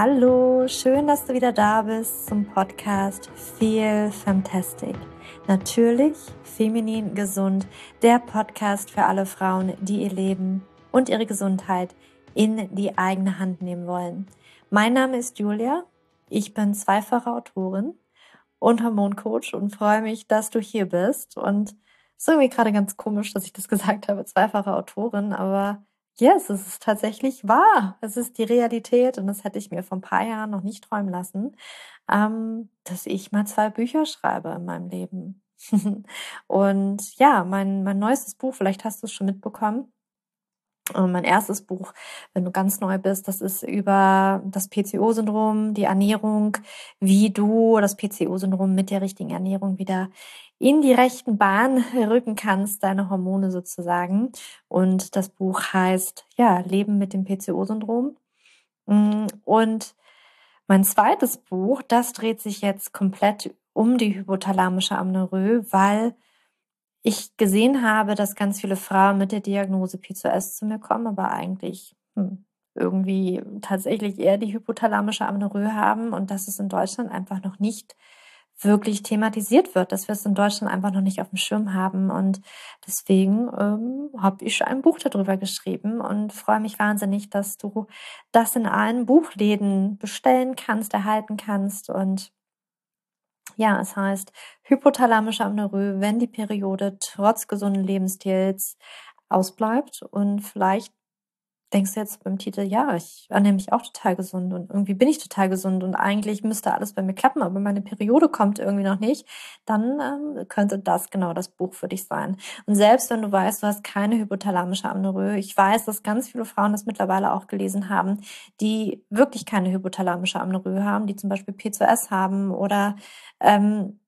Hallo, schön, dass du wieder da bist zum Podcast Feel Fantastic. Natürlich, feminin, gesund, der Podcast für alle Frauen, die ihr Leben und ihre Gesundheit in die eigene Hand nehmen wollen. Mein Name ist Julia, ich bin zweifache Autorin und Hormoncoach und freue mich, dass du hier bist. Und es ist irgendwie gerade ganz komisch, dass ich das gesagt habe, zweifache Autorin, aber yes, es ist tatsächlich wahr. Es ist die Realität und das hätte ich mir vor ein paar Jahren noch nicht träumen lassen, ähm, dass ich mal zwei Bücher schreibe in meinem Leben. und ja, mein, mein neuestes Buch, vielleicht hast du es schon mitbekommen, und mein erstes Buch, wenn du ganz neu bist, das ist über das PCO-Syndrom, die Ernährung, wie du das PCO-Syndrom mit der richtigen Ernährung wieder in die rechten Bahn rücken kannst, deine Hormone sozusagen. Und das Buch heißt, ja, Leben mit dem PCO-Syndrom. Mm, und mein zweites Buch, das dreht sich jetzt komplett um die hypothalamische Amnorö, weil ich gesehen habe, dass ganz viele Frauen mit der Diagnose PCOS zu mir kommen, aber eigentlich hm, irgendwie tatsächlich eher die hypothalamische Amnorö haben und dass es in Deutschland einfach noch nicht wirklich thematisiert wird, dass wir es in Deutschland einfach noch nicht auf dem Schirm haben. Und deswegen ähm, habe ich ein Buch darüber geschrieben und freue mich wahnsinnig, dass du das in allen Buchläden bestellen kannst, erhalten kannst. Und ja, es heißt hypothalamische Amnorö, wenn die Periode trotz gesunden Lebensstils ausbleibt und vielleicht denkst du jetzt beim Titel, ja, ich ernähre mich auch total gesund und irgendwie bin ich total gesund und eigentlich müsste alles bei mir klappen, aber meine Periode kommt irgendwie noch nicht, dann ähm, könnte das genau das Buch für dich sein. Und selbst wenn du weißt, du hast keine hypothalamische Amnorö, ich weiß, dass ganz viele Frauen das mittlerweile auch gelesen haben, die wirklich keine hypothalamische Amnorö haben, die zum Beispiel P2S haben oder ähm,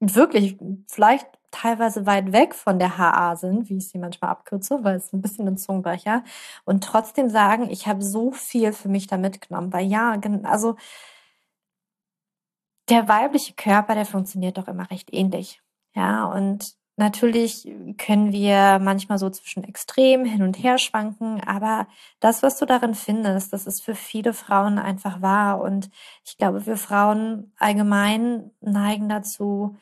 wirklich vielleicht teilweise weit weg von der HA sind, wie ich sie manchmal abkürze, weil es ein bisschen ein Zungenbrecher, und trotzdem sagen, ich habe so viel für mich da mitgenommen. Weil ja, also der weibliche Körper, der funktioniert doch immer recht ähnlich. Ja, und natürlich können wir manchmal so zwischen Extrem hin und her schwanken, aber das, was du darin findest, das ist für viele Frauen einfach wahr. Und ich glaube, wir Frauen allgemein neigen dazu,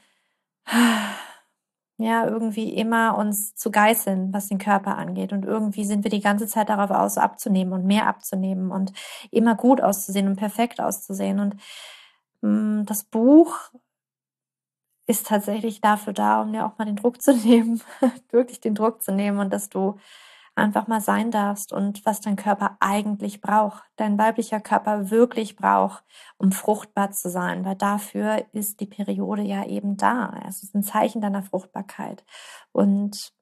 ja, irgendwie immer uns zu geißeln, was den Körper angeht. Und irgendwie sind wir die ganze Zeit darauf aus, abzunehmen und mehr abzunehmen und immer gut auszusehen und perfekt auszusehen. Und mh, mm, das Buch ist tatsächlich dafür da, um dir auch mal den Druck zu nehmen, wirklich den Druck zu nehmen und dass du einfach mal sein darfst und was dein Körper eigentlich braucht, dein weiblicher Körper wirklich braucht, um fruchtbar zu sein, weil dafür ist die Periode ja eben da. Es ist ein Zeichen deiner Fruchtbarkeit. Und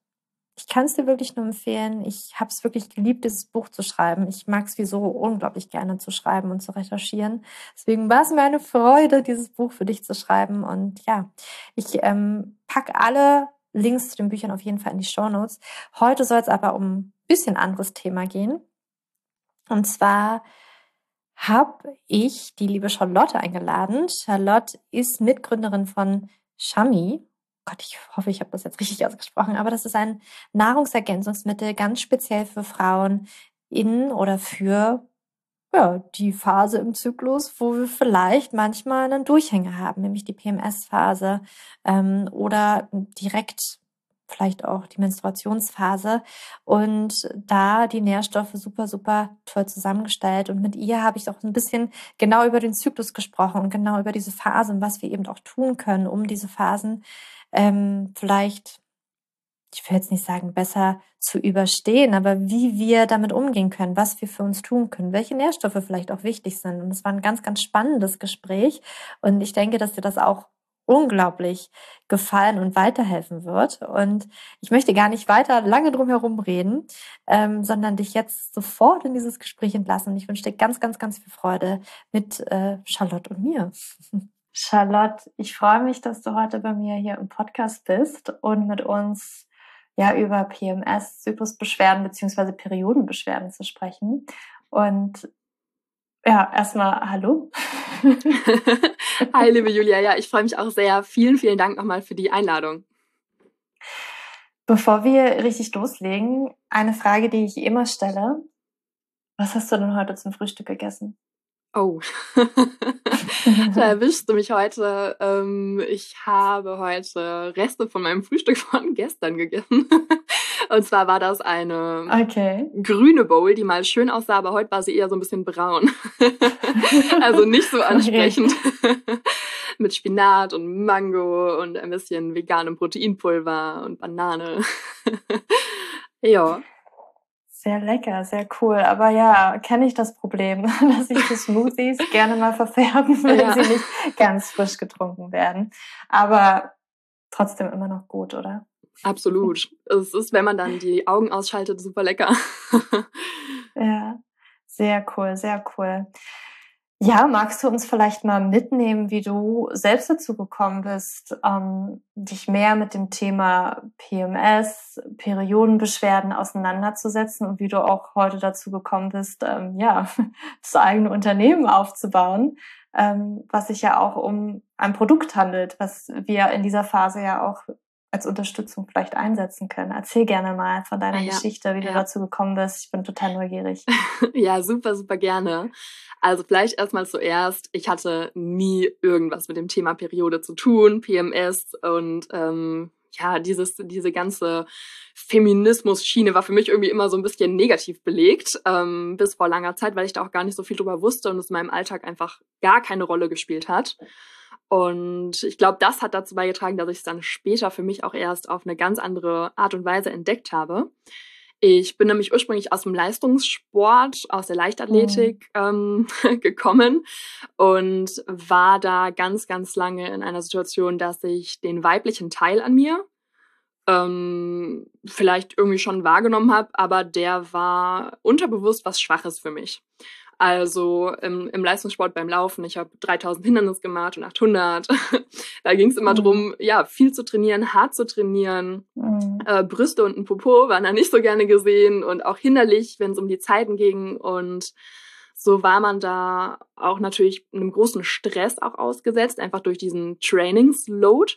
ich kann es dir wirklich nur empfehlen. Ich habe es wirklich geliebt, dieses Buch zu schreiben. Ich mag es wie so unglaublich gerne zu schreiben und zu recherchieren. Deswegen war es mir eine Freude, dieses Buch für dich zu schreiben. Und ja, ich ähm, pack alle Links zu den Büchern auf jeden Fall in die Show Notes. Heute soll es aber um ein bisschen anderes Thema gehen. Und zwar habe ich die liebe Charlotte eingeladen. Charlotte ist Mitgründerin von Shami. Gott, ich hoffe, ich habe das jetzt richtig ausgesprochen, aber das ist ein Nahrungsergänzungsmittel ganz speziell für Frauen in oder für ja, die Phase im Zyklus, wo wir vielleicht manchmal einen Durchhänger haben, nämlich die PMS-Phase ähm, oder direkt vielleicht auch die Menstruationsphase und da die Nährstoffe super, super toll zusammengestellt. Und mit ihr habe ich auch ein bisschen genau über den Zyklus gesprochen und genau über diese Phasen, was wir eben auch tun können, um diese Phasen ähm, vielleicht ich will jetzt nicht sagen, besser zu überstehen, aber wie wir damit umgehen können, was wir für uns tun können, welche Nährstoffe vielleicht auch wichtig sind. Und es war ein ganz, ganz spannendes Gespräch. Und ich denke, dass dir das auch unglaublich gefallen und weiterhelfen wird. Und ich möchte gar nicht weiter lange drum herum reden, ähm, sondern dich jetzt sofort in dieses Gespräch entlassen. Ich wünsche dir ganz, ganz, ganz viel Freude mit äh, Charlotte und mir. Charlotte, ich freue mich, dass du heute bei mir hier im Podcast bist und mit uns ja über PMS, Zyklusbeschwerden beziehungsweise Periodenbeschwerden zu sprechen. Und ja, erstmal hallo. Hi, liebe Julia. Ja, ich freue mich auch sehr. Vielen, vielen Dank nochmal für die Einladung. Bevor wir richtig loslegen, eine Frage, die ich immer stelle. Was hast du denn heute zum Frühstück gegessen? Oh, da erwischst du mich heute. Ähm, ich habe heute Reste von meinem Frühstück von gestern gegessen. Und zwar war das eine okay. grüne Bowl, die mal schön aussah, aber heute war sie eher so ein bisschen braun. also nicht so ansprechend. Okay. Mit Spinat und Mango und ein bisschen veganem Proteinpulver und Banane. ja. Sehr lecker, sehr cool. Aber ja, kenne ich das Problem, dass ich die Smoothies gerne mal verfärben, wenn ja. sie nicht ganz frisch getrunken werden. Aber trotzdem immer noch gut, oder? Absolut. Es ist, wenn man dann die Augen ausschaltet, super lecker. ja, sehr cool, sehr cool. Ja, magst du uns vielleicht mal mitnehmen, wie du selbst dazu gekommen bist, ähm, dich mehr mit dem Thema PMS, Periodenbeschwerden auseinanderzusetzen und wie du auch heute dazu gekommen bist, ähm, ja, das eigene Unternehmen aufzubauen, ähm, was sich ja auch um ein Produkt handelt, was wir in dieser Phase ja auch als Unterstützung vielleicht einsetzen können. Erzähl gerne mal von deiner ja, Geschichte, wie ja. du dazu gekommen bist. Ich bin total neugierig. ja, super, super gerne. Also vielleicht erstmal zuerst, ich hatte nie irgendwas mit dem Thema Periode zu tun, PMS und ähm, ja, dieses, diese ganze Feminismus-Schiene war für mich irgendwie immer so ein bisschen negativ belegt, ähm, bis vor langer Zeit, weil ich da auch gar nicht so viel drüber wusste und es in meinem Alltag einfach gar keine Rolle gespielt hat. Und ich glaube, das hat dazu beigetragen, dass ich es dann später für mich auch erst auf eine ganz andere Art und Weise entdeckt habe. Ich bin nämlich ursprünglich aus dem Leistungssport, aus der Leichtathletik mhm. ähm, gekommen und war da ganz, ganz lange in einer Situation, dass ich den weiblichen Teil an mir ähm, vielleicht irgendwie schon wahrgenommen habe, aber der war unterbewusst was Schwaches für mich. Also im, im Leistungssport beim Laufen, ich habe 3000 Hindernis gemacht und 800. da ging es immer mhm. drum, ja, viel zu trainieren, hart zu trainieren. Mhm. Äh, Brüste und ein Popo waren da nicht so gerne gesehen und auch hinderlich, wenn es um die Zeiten ging. Und so war man da auch natürlich einem großen Stress auch ausgesetzt, einfach durch diesen Trainingsload.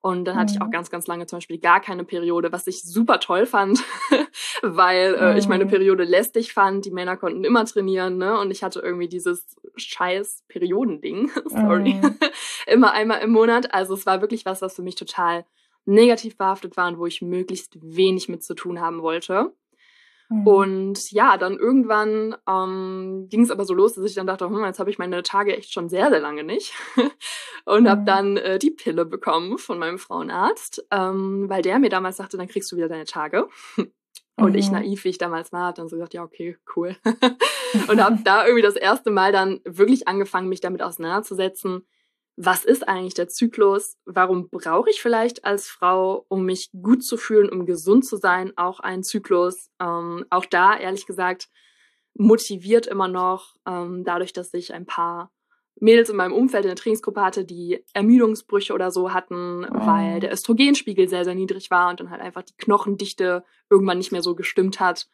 Und dann hatte ich auch mhm. ganz, ganz lange zum Beispiel gar keine Periode, was ich super toll fand, weil äh, ich meine mhm. Periode lästig fand. Die Männer konnten immer trainieren, ne? Und ich hatte irgendwie dieses scheiß Periodending, sorry, mhm. immer einmal im Monat. Also es war wirklich was, was für mich total negativ behaftet war und wo ich möglichst wenig mit zu tun haben wollte. Mhm. Und ja, dann irgendwann ähm, ging es aber so los, dass ich dann dachte, hm, jetzt habe ich meine Tage echt schon sehr, sehr lange nicht. und mhm. habe dann äh, die Pille bekommen von meinem Frauenarzt, ähm, weil der mir damals sagte, dann kriegst du wieder deine Tage. Und mhm. ich naiv, wie ich damals war, habe dann so gesagt, ja, okay, cool. und habe da irgendwie das erste Mal dann wirklich angefangen, mich damit auseinanderzusetzen, was ist eigentlich der Zyklus? Warum brauche ich vielleicht als Frau, um mich gut zu fühlen, um gesund zu sein, auch einen Zyklus? Ähm, auch da, ehrlich gesagt, motiviert immer noch, ähm, dadurch, dass ich ein paar Mädels in meinem Umfeld in der Trainingsgruppe hatte, die Ermüdungsbrüche oder so hatten, oh. weil der Östrogenspiegel sehr, sehr niedrig war und dann halt einfach die Knochendichte irgendwann nicht mehr so gestimmt hat.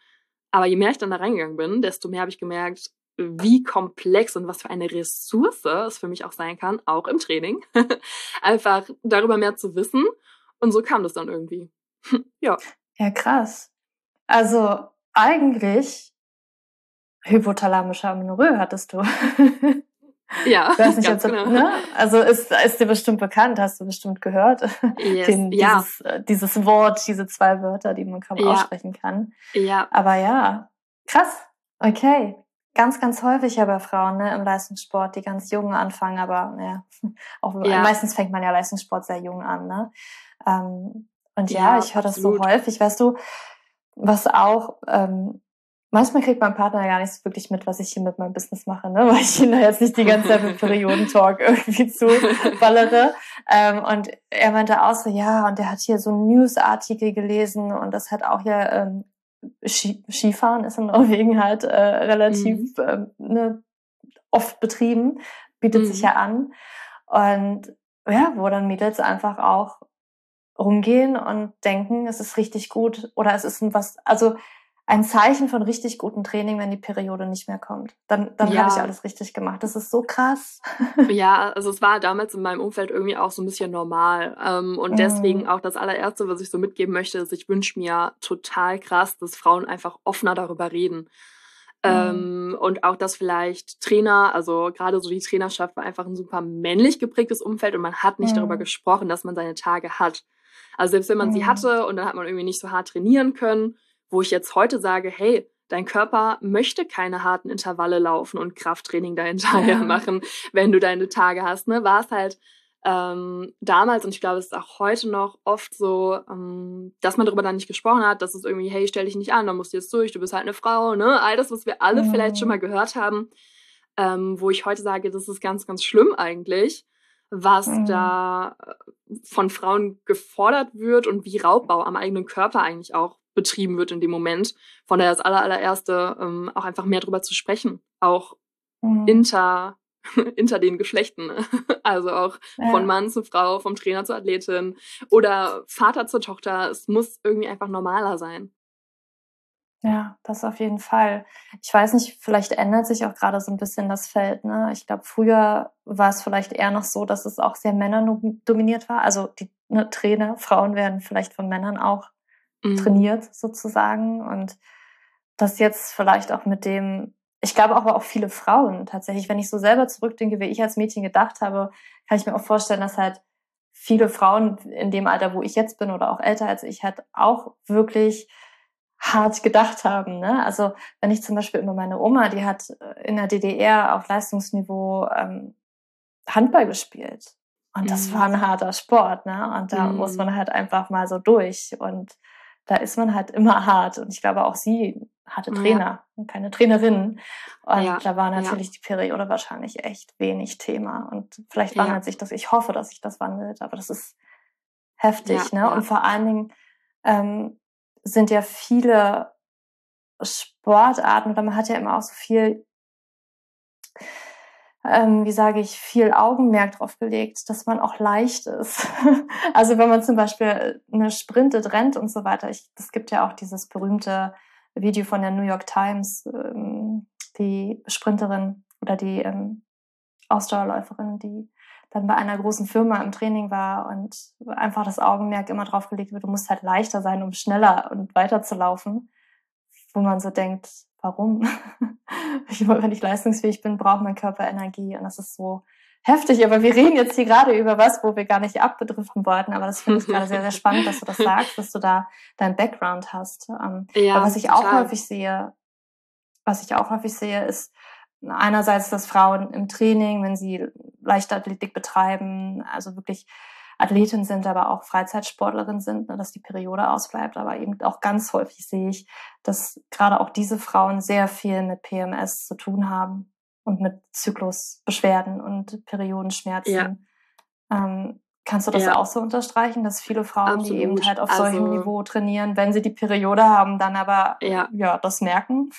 Aber je mehr ich dann da reingegangen bin, desto mehr habe ich gemerkt, wie komplex und was für eine Ressource es für mich auch sein kann, auch im Training, einfach darüber mehr zu wissen. Und so kam das dann irgendwie. ja. Ja, krass. Also eigentlich hypothalamische Amenorrhoe hattest du. Ja, ich weiß nicht, ganz genau. ne? Also ist, ist dir bestimmt bekannt, hast du bestimmt gehört. Yes, Den, ja. dieses, äh, dieses Wort, diese zwei Wörter, die man kaum ja. aussprechen kann. Ja. Aber ja, krass. Okay ganz, ganz häufig ja bei Frauen ne, im Leistungssport, die ganz jung anfangen, aber ja, auch ja. meistens fängt man ja Leistungssport sehr jung an. Ne? Ähm, und ja, ja ich höre das so häufig, weißt du, was auch, ähm, manchmal kriegt mein Partner ja gar nicht so wirklich mit, was ich hier mit meinem Business mache, ne? weil ich ihn da jetzt nicht die ganze Zeit mit Periodentalk irgendwie zuballere. ähm, und er meinte auch so, ja, und er hat hier so einen Newsartikel gelesen und das hat auch ja ähm, Skifahren ist in Norwegen halt äh, relativ mhm. äh, ne, oft betrieben, bietet mhm. sich ja an. Und ja, wo dann Mädels einfach auch rumgehen und denken, es ist richtig gut oder es ist ein was, also ein Zeichen von richtig gutem Training, wenn die Periode nicht mehr kommt. Dann, dann ja. habe ich alles richtig gemacht. Das ist so krass. Ja, also es war damals in meinem Umfeld irgendwie auch so ein bisschen normal. Ähm, und deswegen mhm. auch das allererste, was ich so mitgeben möchte, ist, ich wünsche mir total krass, dass Frauen einfach offener darüber reden. Ähm, und auch, dass vielleicht Trainer, also gerade so die Trainerschaft war einfach ein super männlich geprägtes Umfeld und man hat nicht mhm. darüber gesprochen, dass man seine Tage hat. Also selbst wenn man mhm. sie hatte und dann hat man irgendwie nicht so hart trainieren können, wo ich jetzt heute sage, hey, dein Körper möchte keine harten Intervalle laufen und Krafttraining dahinterher ja. machen, wenn du deine Tage hast, ne, war es halt ähm, damals, und ich glaube, es ist auch heute noch oft so, ähm, dass man darüber dann nicht gesprochen hat, dass es irgendwie, hey, stell dich nicht an, dann musst du jetzt durch, du bist halt eine Frau, ne? All das, was wir alle mhm. vielleicht schon mal gehört haben, ähm, wo ich heute sage, das ist ganz, ganz schlimm eigentlich, was mhm. da äh, von Frauen gefordert wird und wie Raubbau am eigenen Körper eigentlich auch betrieben wird in dem Moment. Von daher das aller, allererste, ähm, auch einfach mehr darüber zu sprechen, auch mhm. inter hinter den Geschlechten. Also auch ja. von Mann zu Frau, vom Trainer zur Athletin oder Vater zur Tochter. Es muss irgendwie einfach normaler sein. Ja, das auf jeden Fall. Ich weiß nicht, vielleicht ändert sich auch gerade so ein bisschen das Feld. Ne? Ich glaube, früher war es vielleicht eher noch so, dass es auch sehr männerdominiert war. Also die ne, Trainer, Frauen werden vielleicht von Männern auch mhm. trainiert sozusagen. Und das jetzt vielleicht auch mit dem ich glaube aber auch viele Frauen tatsächlich, wenn ich so selber zurückdenke, wie ich als Mädchen gedacht habe, kann ich mir auch vorstellen, dass halt viele Frauen in dem Alter, wo ich jetzt bin oder auch älter als ich, halt auch wirklich hart gedacht haben. Ne? Also wenn ich zum Beispiel immer meine Oma, die hat äh, in der DDR auf Leistungsniveau ähm, Handball gespielt. Und das mhm. war ein harter Sport, ne? Und da mhm. muss man halt einfach mal so durch. Und da ist man halt immer hart. Und ich glaube, auch sie hatte Trainer ja. und keine Trainerin. Und ja. da war natürlich ja. die Periode wahrscheinlich echt wenig Thema. Und vielleicht wandelt sich das. Ich hoffe, dass sich das wandelt, aber das ist heftig. ne? Und vor allen Dingen ähm, sind ja viele Sportarten, oder man hat ja immer auch so viel ähm, wie sage ich, viel Augenmerk drauf gelegt, dass man auch leicht ist. also wenn man zum Beispiel eine sprintet, rennt und so weiter. Ich, das gibt ja auch dieses berühmte Video von der New York Times, ähm, die Sprinterin oder die ähm, Ausdauerläuferin, die dann bei einer großen Firma im Training war und einfach das Augenmerk immer drauf gelegt wird, du musst halt leichter sein, um schneller und weiter zu laufen. Wo man so denkt, warum? ich, wenn ich leistungsfähig bin, braucht mein Körper Energie und das ist so heftig. Aber wir reden jetzt hier gerade über was, wo wir gar nicht abbetriften wollten. Aber das finde ich gerade sehr, sehr spannend, dass du das sagst, dass du da dein Background hast. Ähm, ja, was ich auch klar. häufig sehe, was ich auch häufig sehe, ist einerseits, dass Frauen im Training, wenn sie Leichtathletik betreiben, also wirklich Athletin sind, aber auch Freizeitsportlerin sind, ne, dass die Periode ausbleibt. Aber eben auch ganz häufig sehe ich, dass gerade auch diese Frauen sehr viel mit PMS zu tun haben und mit Zyklusbeschwerden und Periodenschmerzen. Ja. Ähm, kannst du das ja. auch so unterstreichen, dass viele Frauen, Absolut. die eben halt auf also, solchem Niveau trainieren, wenn sie die Periode haben, dann aber ja, ja das merken?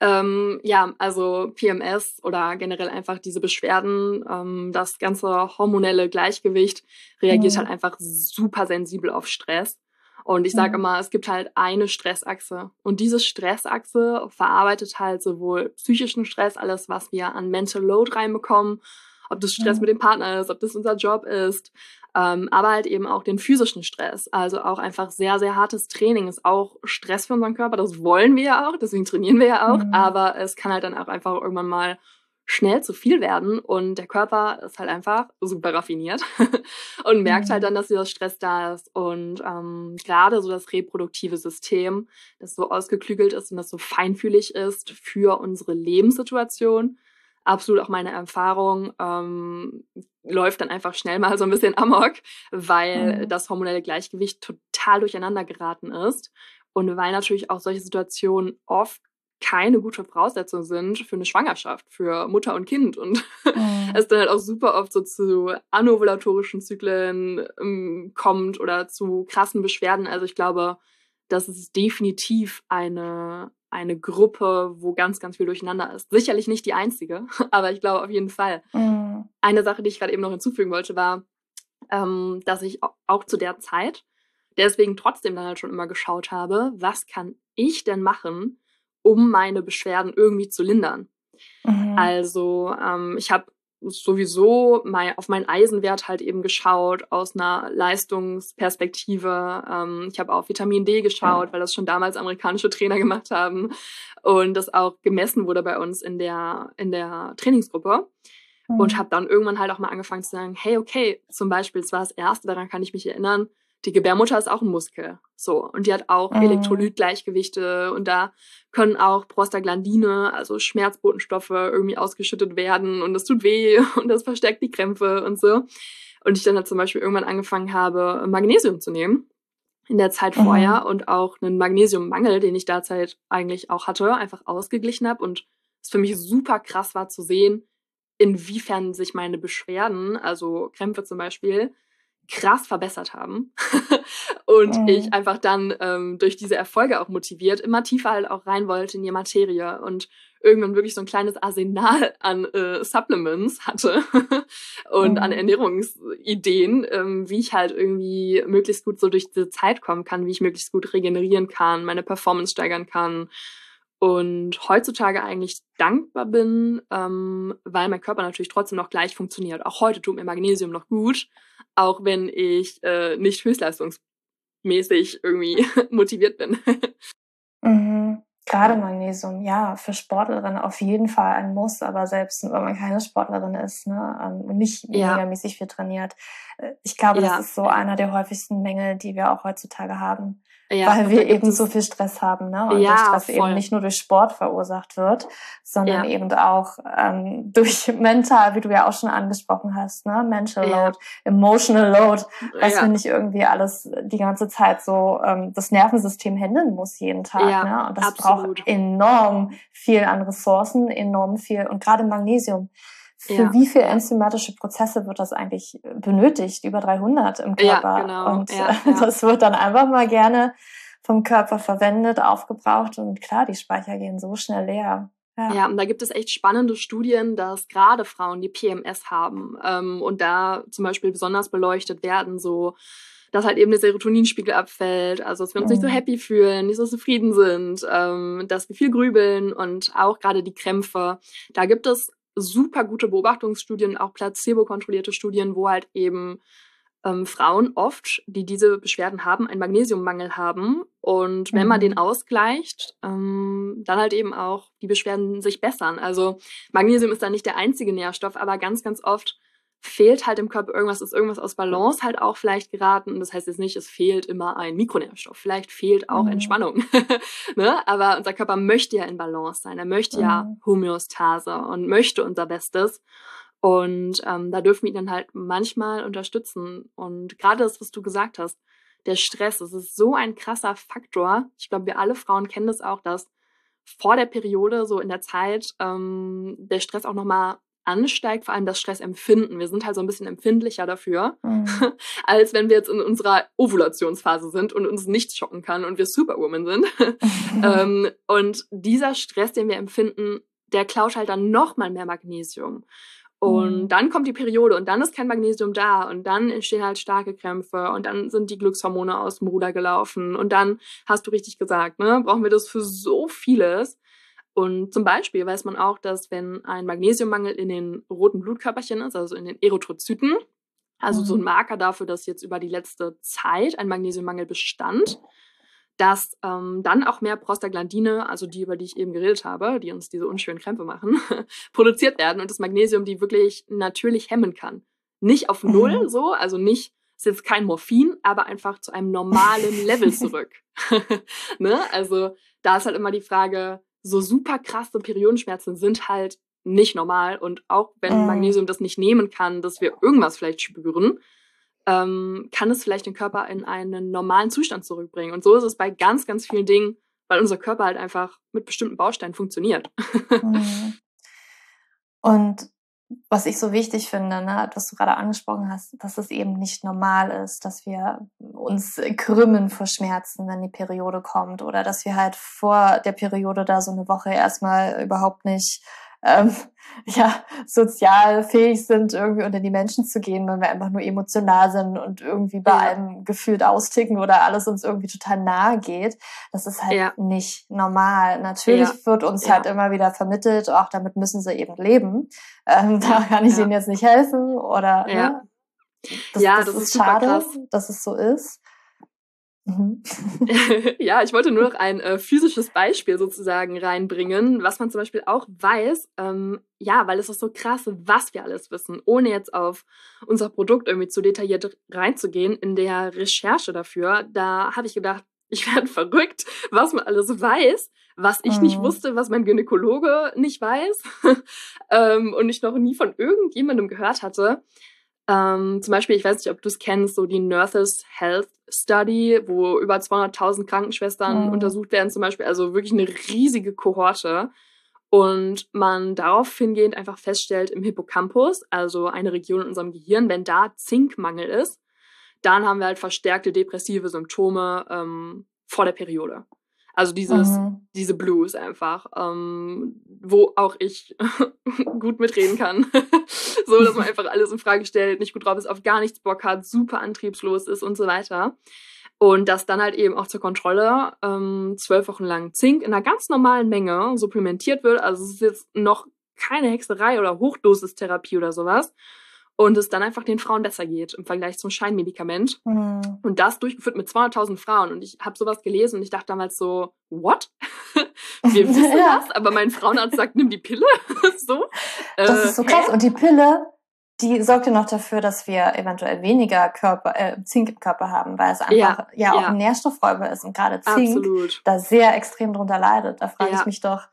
Ähm, ja, also PMS oder generell einfach diese Beschwerden, ähm, das ganze hormonelle Gleichgewicht reagiert mhm. halt einfach super sensibel auf Stress. Und ich sage mhm. immer, es gibt halt eine Stressachse. Und diese Stressachse verarbeitet halt sowohl psychischen Stress, alles, was wir an Mental Load reinbekommen, ob das Stress mhm. mit dem Partner ist, ob das unser Job ist, ähm, aber halt eben auch den physischen Stress. Also auch einfach sehr, sehr hartes Training ist auch Stress für unseren Körper. Das wollen wir ja auch, deswegen trainieren wir ja auch. Mhm. Aber es kann halt dann auch einfach irgendwann mal schnell zu viel werden und der Körper ist halt einfach super raffiniert und merkt halt mhm. halt dann, dass dieser Stress da ist und ähm, gerade so das reproduktive System, das so ausgeklügelt ist und das so feinfühlig ist für unsere Lebenssituation, absolut auch meine Erfahrung, ähm, läuft dann einfach schnell mal so ein bisschen amok, weil mhm. das hormonelle Gleichgewicht total durcheinander geraten ist. Und weil natürlich auch solche Situationen oft keine gute Voraussetzung sind für eine Schwangerschaft, für Mutter und Kind. Und mhm. es dann halt auch super oft so zu anovulatorischen Zyklen ähm, kommt oder zu krassen Beschwerden. Also ich glaube, das ist definitiv eine, eine Gruppe, wo ganz, ganz viel durcheinander ist. Sicherlich nicht die einzige, aber ich glaube auf jeden Fall. Mhm. Eine Sache, die ich gerade eben noch hinzufügen wollte, war, ähm, dass ich auch zu der Zeit deswegen trotzdem dann halt schon immer geschaut habe, was kann ich denn machen, um meine Beschwerden irgendwie zu lindern. Mhm. Also ähm, ich habe sowieso mein, auf meinen Eisenwert halt eben geschaut aus einer Leistungsperspektive. Ähm, ich habe auf Vitamin D geschaut, weil das schon damals amerikanische Trainer gemacht haben und das auch gemessen wurde bei uns in der in der Trainingsgruppe. Mhm. Und habe dann irgendwann halt auch mal angefangen zu sagen, hey, okay, zum Beispiel, das war das Erste, daran kann ich mich erinnern, die Gebärmutter ist auch ein Muskel. So. Und die hat auch mhm. Elektrolytgleichgewichte und da können auch Prostaglandine, also Schmerzbotenstoffe, irgendwie ausgeschüttet werden und das tut weh und das verstärkt die Krämpfe und so. Und ich dann halt zum Beispiel irgendwann angefangen habe, Magnesium zu nehmen in der Zeit mhm. vorher und auch einen Magnesiummangel, den ich derzeit eigentlich auch hatte, einfach ausgeglichen habe und es für mich super krass war zu sehen, inwiefern sich meine Beschwerden, also Krämpfe zum Beispiel, krass verbessert haben. und mhm. ich einfach dann ähm, durch diese Erfolge auch motiviert immer tiefer halt auch rein wollte in die Materie und irgendwann wirklich so ein kleines Arsenal an äh, Supplements hatte und mhm. an Ernährungsideen, ähm, wie ich halt irgendwie möglichst gut so durch diese Zeit kommen kann, wie ich möglichst gut regenerieren kann, meine Performance steigern kann und heutzutage eigentlich dankbar bin, ähm, weil mein Körper natürlich trotzdem noch gleich funktioniert. Auch heute tut mir Magnesium noch gut, auch wenn ich äh, nicht höchstleistungsmäßig irgendwie motiviert bin. mhm. Gerade Magnesium, ja, für Sportlerinnen auf jeden Fall ein Muss, aber selbst wenn man keine Sportlerin ist ne, ähm, und nicht ja. megamäßig viel trainiert, äh, ich glaube, ja. das ist so einer der häufigsten Mängel, die wir auch heutzutage haben. Ja, weil wir eben so viel Stress haben, ne? Und ja, der Stress voll. eben nicht nur durch Sport verursacht wird, sondern ja. eben auch ähm, durch mental, wie du ja auch schon angesprochen hast, ne? Mental Load, Emotional Load, was ja. wir nicht irgendwie alles die ganze Zeit so ähm, das Nervensystem handeln muss jeden Tag. ne? Und das absolut. braucht enorm viel an Ressourcen, enorm viel und gerade Magnesium. Für ja. wie viele enzymatische Prozesse wird das eigentlich benötigt? Über 300 im Körper. Ja, genau. Und ja, das wird dann einfach mal gerne vom Körper verwendet, aufgebraucht und klar, die Speicher gehen so schnell leer. Ja. ja, und da gibt es echt spannende Studien, dass gerade Frauen, die PMS haben ähm, und da zum Beispiel besonders beleuchtet werden, so dass halt eben der Serotoninspiegel abfällt, also dass wir uns mhm. nicht so mhm. happy fühlen, nicht so zufrieden sind, ähm, dass wir viel grübeln und auch gerade die Krämpfe. Da gibt es super gute Beobachtungsstudien, auch placebo-kontrollierte Studien, wo halt eben ähm, Frauen oft, die diese Beschwerden haben, einen Magnesiummangel haben. Und wenn mhm. man den ausgleicht, ähm, dann halt eben auch die Beschwerden sich bessern. Also Magnesium ist da nicht der einzige Nährstoff, aber ganz, ganz oft fehlt halt im Körper irgendwas, ist irgendwas aus Balance halt auch vielleicht geraten. Das heißt jetzt nicht, es fehlt immer ein Mikronährstoff. Vielleicht fehlt auch mhm. Entspannung. ne? Aber unser Körper möchte ja in Balance sein. Er möchte mhm. ja Homöostase und möchte unser Bestes. Und ähm, da dürfen wir ihn dann halt manchmal unterstützen. Und gerade das, was du gesagt hast, der Stress, das ist so ein krasser Faktor. Ich glaube, wir alle Frauen kennen das auch, dass vor der Periode, so in der Zeit, ähm, der Stress auch nochmal ansteigt, vor allem das Stressempfinden. Wir sind halt so ein bisschen empfindlicher dafür, mhm. als wenn wir jetzt in unserer Ovulationsphase sind und uns nichts schocken kann und wir Superwoman sind. ähm, und dieser Stress, den wir empfinden, der klaut halt dann nochmal mehr Magnesium. Und mhm. dann kommt die Periode und dann ist kein Magnesium da und dann entstehen halt starke Krämpfe und dann sind die Glückshormone aus dem Ruder gelaufen und dann hast du richtig gesagt, ne, brauchen wir das für so vieles. Und zum Beispiel weiß man auch, dass wenn ein Magnesiummangel in den roten Blutkörperchen ist, also in den Erythrozyten, also so ein mhm. Marker dafür, dass jetzt über die letzte Zeit ein Magnesiummangel bestand, dass ähm, dann auch mehr Prostaglandine, also die, über die ich eben geredet habe, die uns diese unschönen Krämpfe machen, produziert werden und das Magnesium die wirklich natürlich hemmen kann. Nicht auf Null mhm. so, also nicht, ist jetzt kein Morphin, aber einfach zu einem normalen Level zurück. ne? Also da ist halt immer die Frage, so super krasse Periodenschmerzen sind halt nicht normal. Und auch wenn mhm. Magnesium das nicht nehmen kann, dass wir irgendwas vielleicht spüren, ähm, kann es vielleicht den Körper in einen normalen Zustand zurückbringen. Und so ist es bei ganz, ganz vielen Dingen, weil unser Körper halt einfach mit bestimmten Bausteinen funktioniert. Mhm. Und was ich so wichtig finde, ne, was du gerade angesprochen hast, dass es eben nicht normal ist, dass wir uns krümmen vor Schmerzen, wenn die Periode kommt oder dass wir halt vor der Periode da so eine Woche erstmal überhaupt nicht ähm, ja, sozial fähig sind, irgendwie unter die Menschen zu gehen, wenn wir einfach nur emotional sind und irgendwie bei ja. allem gefühlt austicken oder alles uns irgendwie total nahe geht. Das ist halt ja. nicht normal. Natürlich ja. wird uns halt immer wieder vermittelt, auch damit müssen sie eben leben. Ähm, da kann ich ihnen jetzt nicht helfen oder ne? das, ja, das, das ist, ist schade, dass es so ist. Mhm. ja, ich wollte nur noch ein äh, physisches Beispiel sozusagen reinbringen, was man zum Beispiel auch weiß. Ähm, ja, weil es ist so krass, was wir alles wissen, ohne jetzt auf unser Produkt irgendwie zu detailliert reinzugehen. In der Recherche dafür, da habe ich gedacht, ich werde verrückt, was man alles weiß, was ich mhm. nicht wusste, was mein Gynäkologe nicht weiß ähm, und ich noch nie von irgendjemandem gehört hatte. Ähm, zum Beispiel, ich weiß nicht, ob du es kennst, so die Nurses Health Study, wo über 200.000 Krankenschwestern mhm. untersucht werden, zum Beispiel, also wirklich eine riesige Kohorte. Und man darauf hingehend einfach feststellt, im Hippocampus, also eine Region in unserem Gehirn, wenn da Zinkmangel ist, dann haben wir halt verstärkte depressive Symptome ähm, vor der Periode. Also dieses, mhm. diese Blues einfach, ähm, wo auch ich gut mitreden kann. so, dass man einfach alles in Frage stellt, nicht gut drauf ist, auf gar nichts Bock hat, super antriebslos ist und so weiter. Und dass dann halt eben auch zur Kontrolle ähm, zwölf Wochen lang Zink in einer ganz normalen Menge supplementiert wird. Also es ist jetzt noch keine Hexerei oder Hochdosistherapie oder sowas, und es dann einfach den Frauen besser geht im Vergleich zum Scheinmedikament. Mhm. Und das durchgeführt mit 200.000 Frauen. Und ich habe sowas gelesen und ich dachte damals so, what? Wir wissen ja. das, aber mein Frauenarzt sagt, nimm die Pille. so. Das äh, ist so krass. Hä? Und die Pille, die sorgt ja noch dafür, dass wir eventuell weniger Körper, äh, Zink im Körper haben, weil es einfach ja, ja auch ja. ein Nährstoffräuber ist und gerade Zink Absolut. da sehr extrem drunter leidet. Da frage ich mich doch,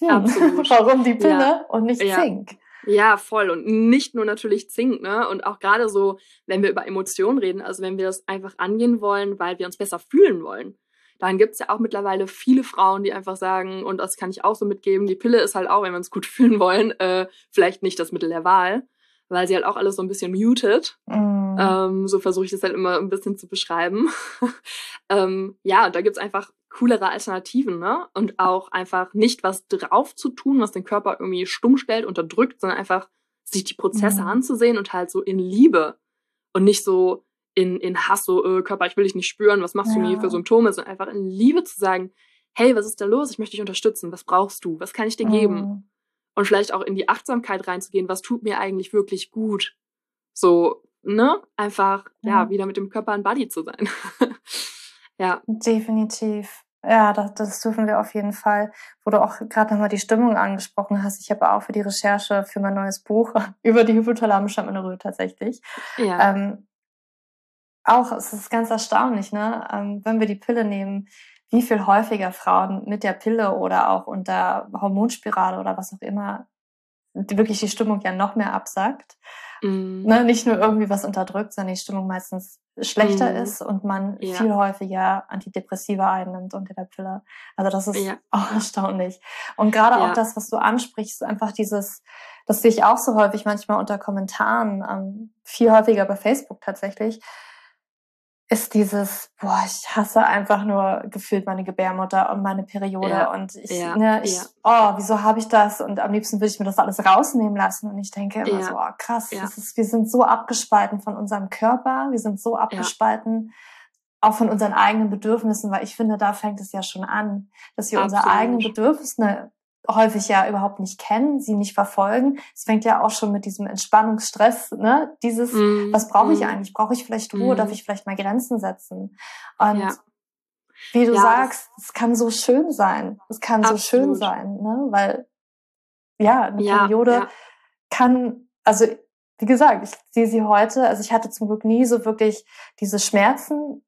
hm, warum die Pille und nicht Zink? Ja, voll. Und nicht nur natürlich Zink, ne? Und auch gerade so, wenn wir über Emotionen reden, also wenn wir das einfach angehen wollen, weil wir uns besser fühlen wollen. Dann gibt's ja auch mittlerweile viele Frauen, die einfach sagen, und das kann ich auch so mitgeben, die Pille ist halt auch, wenn wir uns gut fühlen wollen, äh, vielleicht nicht das Mittel der Wahl, weil sie halt auch alles so ein bisschen mutet. Mm. Ähm, so versuche ich das halt immer ein bisschen zu beschreiben. ähm, ja, und da gibt's einfach coolere Alternativen, ne? Und auch einfach nicht was drauf zu tun, was den Körper irgendwie stumm stellt, unterdrückt, sondern einfach sich die Prozesse mhm. anzusehen und halt so in Liebe und nicht so in, in Hass, so, äh, Körper, ich will dich nicht spüren, was machst ja. du mir für Symptome, sondern einfach in Liebe zu sagen, hey, was ist da los? Ich möchte dich unterstützen. Was brauchst du? Was kann ich dir mhm. geben? Und vielleicht auch in die Achtsamkeit reinzugehen, was tut mir eigentlich wirklich gut? So, ne? Einfach, ja, ja wieder mit dem Körper ein Buddy zu sein. Ja. Definitiv. Ja, das, das dürfen wir auf jeden Fall. Wo du auch gerade nochmal die Stimmung angesprochen hast. Ich habe auch für die Recherche für mein neues Buch über die hypothalamische Amenorrhoe tatsächlich. Ja. Ähm, auch, es ist ganz erstaunlich, ne? Ähm, wenn wir die Pille nehmen, wie viel häufiger Frauen mit der Pille oder auch unter Hormonspirale oder was auch immer wirklich die Stimmung ja noch mehr absackt. Mm. Ne, nicht nur irgendwie was unterdrückt, sondern die Stimmung meistens schlechter mm. ist und man ja. viel häufiger Antidepressiva einnimmt unter der Pille. Also das ist ja. auch erstaunlich. Und gerade ja. auch das, was du ansprichst, einfach dieses, das sehe ich auch so häufig manchmal unter Kommentaren, ähm, viel häufiger bei Facebook tatsächlich, ist dieses, boah, ich hasse einfach nur gefühlt meine Gebärmutter und meine Periode ja, und ich, ja, ne, ich, ja. oh, wieso habe ich das? Und am liebsten würde ich mir das alles rausnehmen lassen und ich denke immer so, oh, krass, das ist, wir sind so abgespalten von unserem Körper, wir sind so abgespalten auch von unseren eigenen Bedürfnissen, weil ich finde, da fängt es ja schon an, dass wir Absolut. unsere eigenen Bedürfnisse häufig ja überhaupt nicht kennen, sie nicht verfolgen. Es fängt ja auch schon mit diesem Entspannungsstress, ne? Dieses, mm, was brauche ich mm. eigentlich? Brauche ich vielleicht Ruhe? Mm. Darf ich vielleicht mal Grenzen setzen? Und ja. wie du ja, sagst, es kann so schön sein. Es kann absolut. so schön sein, ne? Weil ja, eine ja, Periode kann, also wie gesagt, ich sehe sie heute, also ich hatte zum Glück nie so wirklich diese Schmerzen,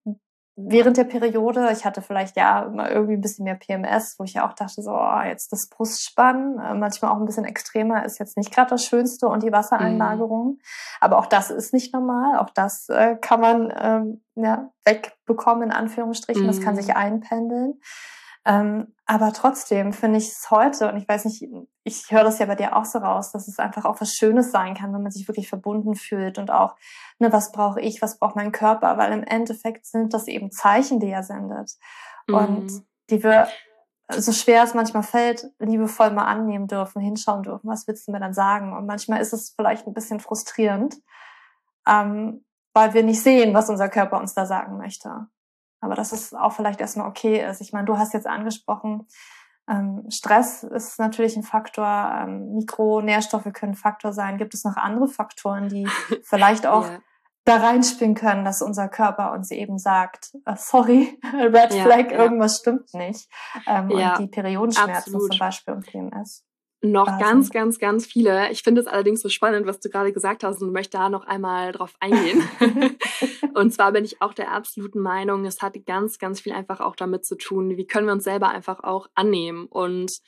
während der Periode. Ich hatte vielleicht ja immer irgendwie ein bisschen mehr PMS, wo ich ja auch dachte, so oh, jetzt das Brustspannen, äh, manchmal auch ein bisschen extremer, ist jetzt nicht gerade das Schönste und die Wassereinlagerung. Mhm. Aber auch das ist nicht normal. Auch das äh, kann man ähm, ja, wegbekommen, in Anführungsstrichen. Mhm. Das kann sich mhm. einpendeln. Ähm, aber trotzdem finde ich es heute, und ich weiß nicht, ich höre das ja bei dir auch so raus, dass es einfach auch was Schönes sein kann, wenn man sich wirklich verbunden fühlt und auch, ne, was brauche ich, was braucht mein Körper, weil im Endeffekt sind das eben Zeichen, die er sendet. Mhm. Und die wir so schwer es manchmal fällt, liebevoll mal annehmen dürfen, hinschauen dürfen, was willst du mir dann sagen? Und manchmal ist es vielleicht ein bisschen frustrierend, ähm, weil wir nicht sehen, was unser Körper uns da sagen möchte. Aber dass es auch vielleicht erstmal okay ist. Ich meine, du hast jetzt angesprochen, ähm, Stress ist natürlich ein Faktor, ähm, Mikronährstoffe können ein Faktor sein. Gibt es noch andere Faktoren, die vielleicht auch yeah. da reinspielen können, dass unser Körper uns eben sagt, uh, sorry, Red ja, Flag, ja. irgendwas stimmt nicht. Ähm, ja, und die Periodenschmerzen absolut. zum Beispiel und PMS. Noch Wahnsinn. ganz, ganz, ganz viele. Ich finde es allerdings so spannend, was du gerade gesagt hast und möchte da noch einmal drauf eingehen. und zwar bin ich auch der absoluten Meinung, es hat ganz, ganz viel einfach auch damit zu tun, wie können wir uns selber einfach auch annehmen. Und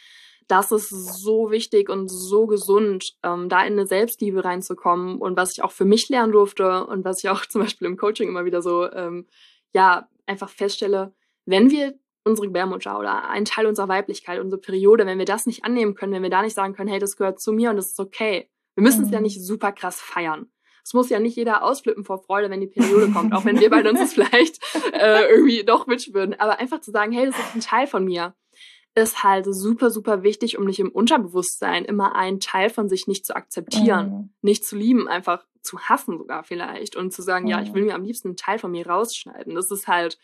das ist so wichtig und so gesund, ähm, da in eine Selbstliebe reinzukommen. Und was ich auch für mich lernen durfte und was ich auch zum Beispiel im Coaching immer wieder so, ähm, ja, einfach feststelle, wenn wir unsere Gebärmutter oder ein Teil unserer Weiblichkeit, unsere Periode, wenn wir das nicht annehmen können, wenn wir da nicht sagen können, hey, das gehört zu mir und das ist okay. Wir müssen es ja mhm. nicht super krass feiern. Es muss ja nicht jeder ausflippen vor Freude, wenn die Periode kommt, auch wenn wir bei uns das vielleicht äh, irgendwie doch würden. Aber einfach zu sagen, hey, das ist ein Teil von mir, ist halt super, super wichtig, um nicht im Unterbewusstsein immer einen Teil von sich nicht zu akzeptieren, mhm. nicht zu lieben, einfach zu hassen sogar vielleicht und zu sagen, mhm. ja, ich will mhm. mir am liebsten einen Teil von mir rausschneiden. Das ist halt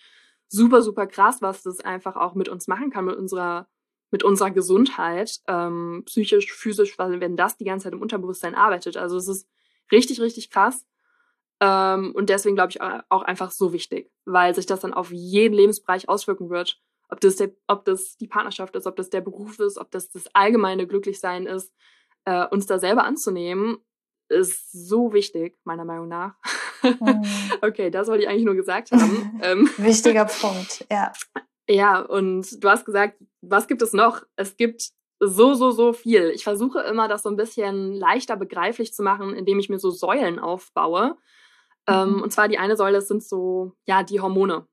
super, super krass, was das einfach auch mit uns machen kann, mit unserer, mit unserer Gesundheit, ähm, psychisch, physisch, wenn das die ganze Zeit im Unterbewusstsein arbeitet. Also es ist richtig, richtig krass. Ähm, und deswegen glaube ich auch einfach so wichtig, weil sich das dann auf jeden Lebensbereich auswirken wird. Ob das, der, ob das die Partnerschaft ist, ob das der Beruf ist, ob das das allgemeine Glücklichsein ist, äh, uns da selber anzunehmen, ist so wichtig, meiner Meinung nach. Mhm. okay, das wollte ich eigentlich nur gesagt haben. Ähm, Wichtiger Punkt, ja. Ja, und du hast gesagt, was gibt es noch? Es gibt so, so, so viel. Ich versuche immer, das so ein bisschen leichter begreiflich zu machen, indem ich mir so Säulen aufbaue. Ähm, mhm. und zwar die eine Säule sind so, ja, die Hormone.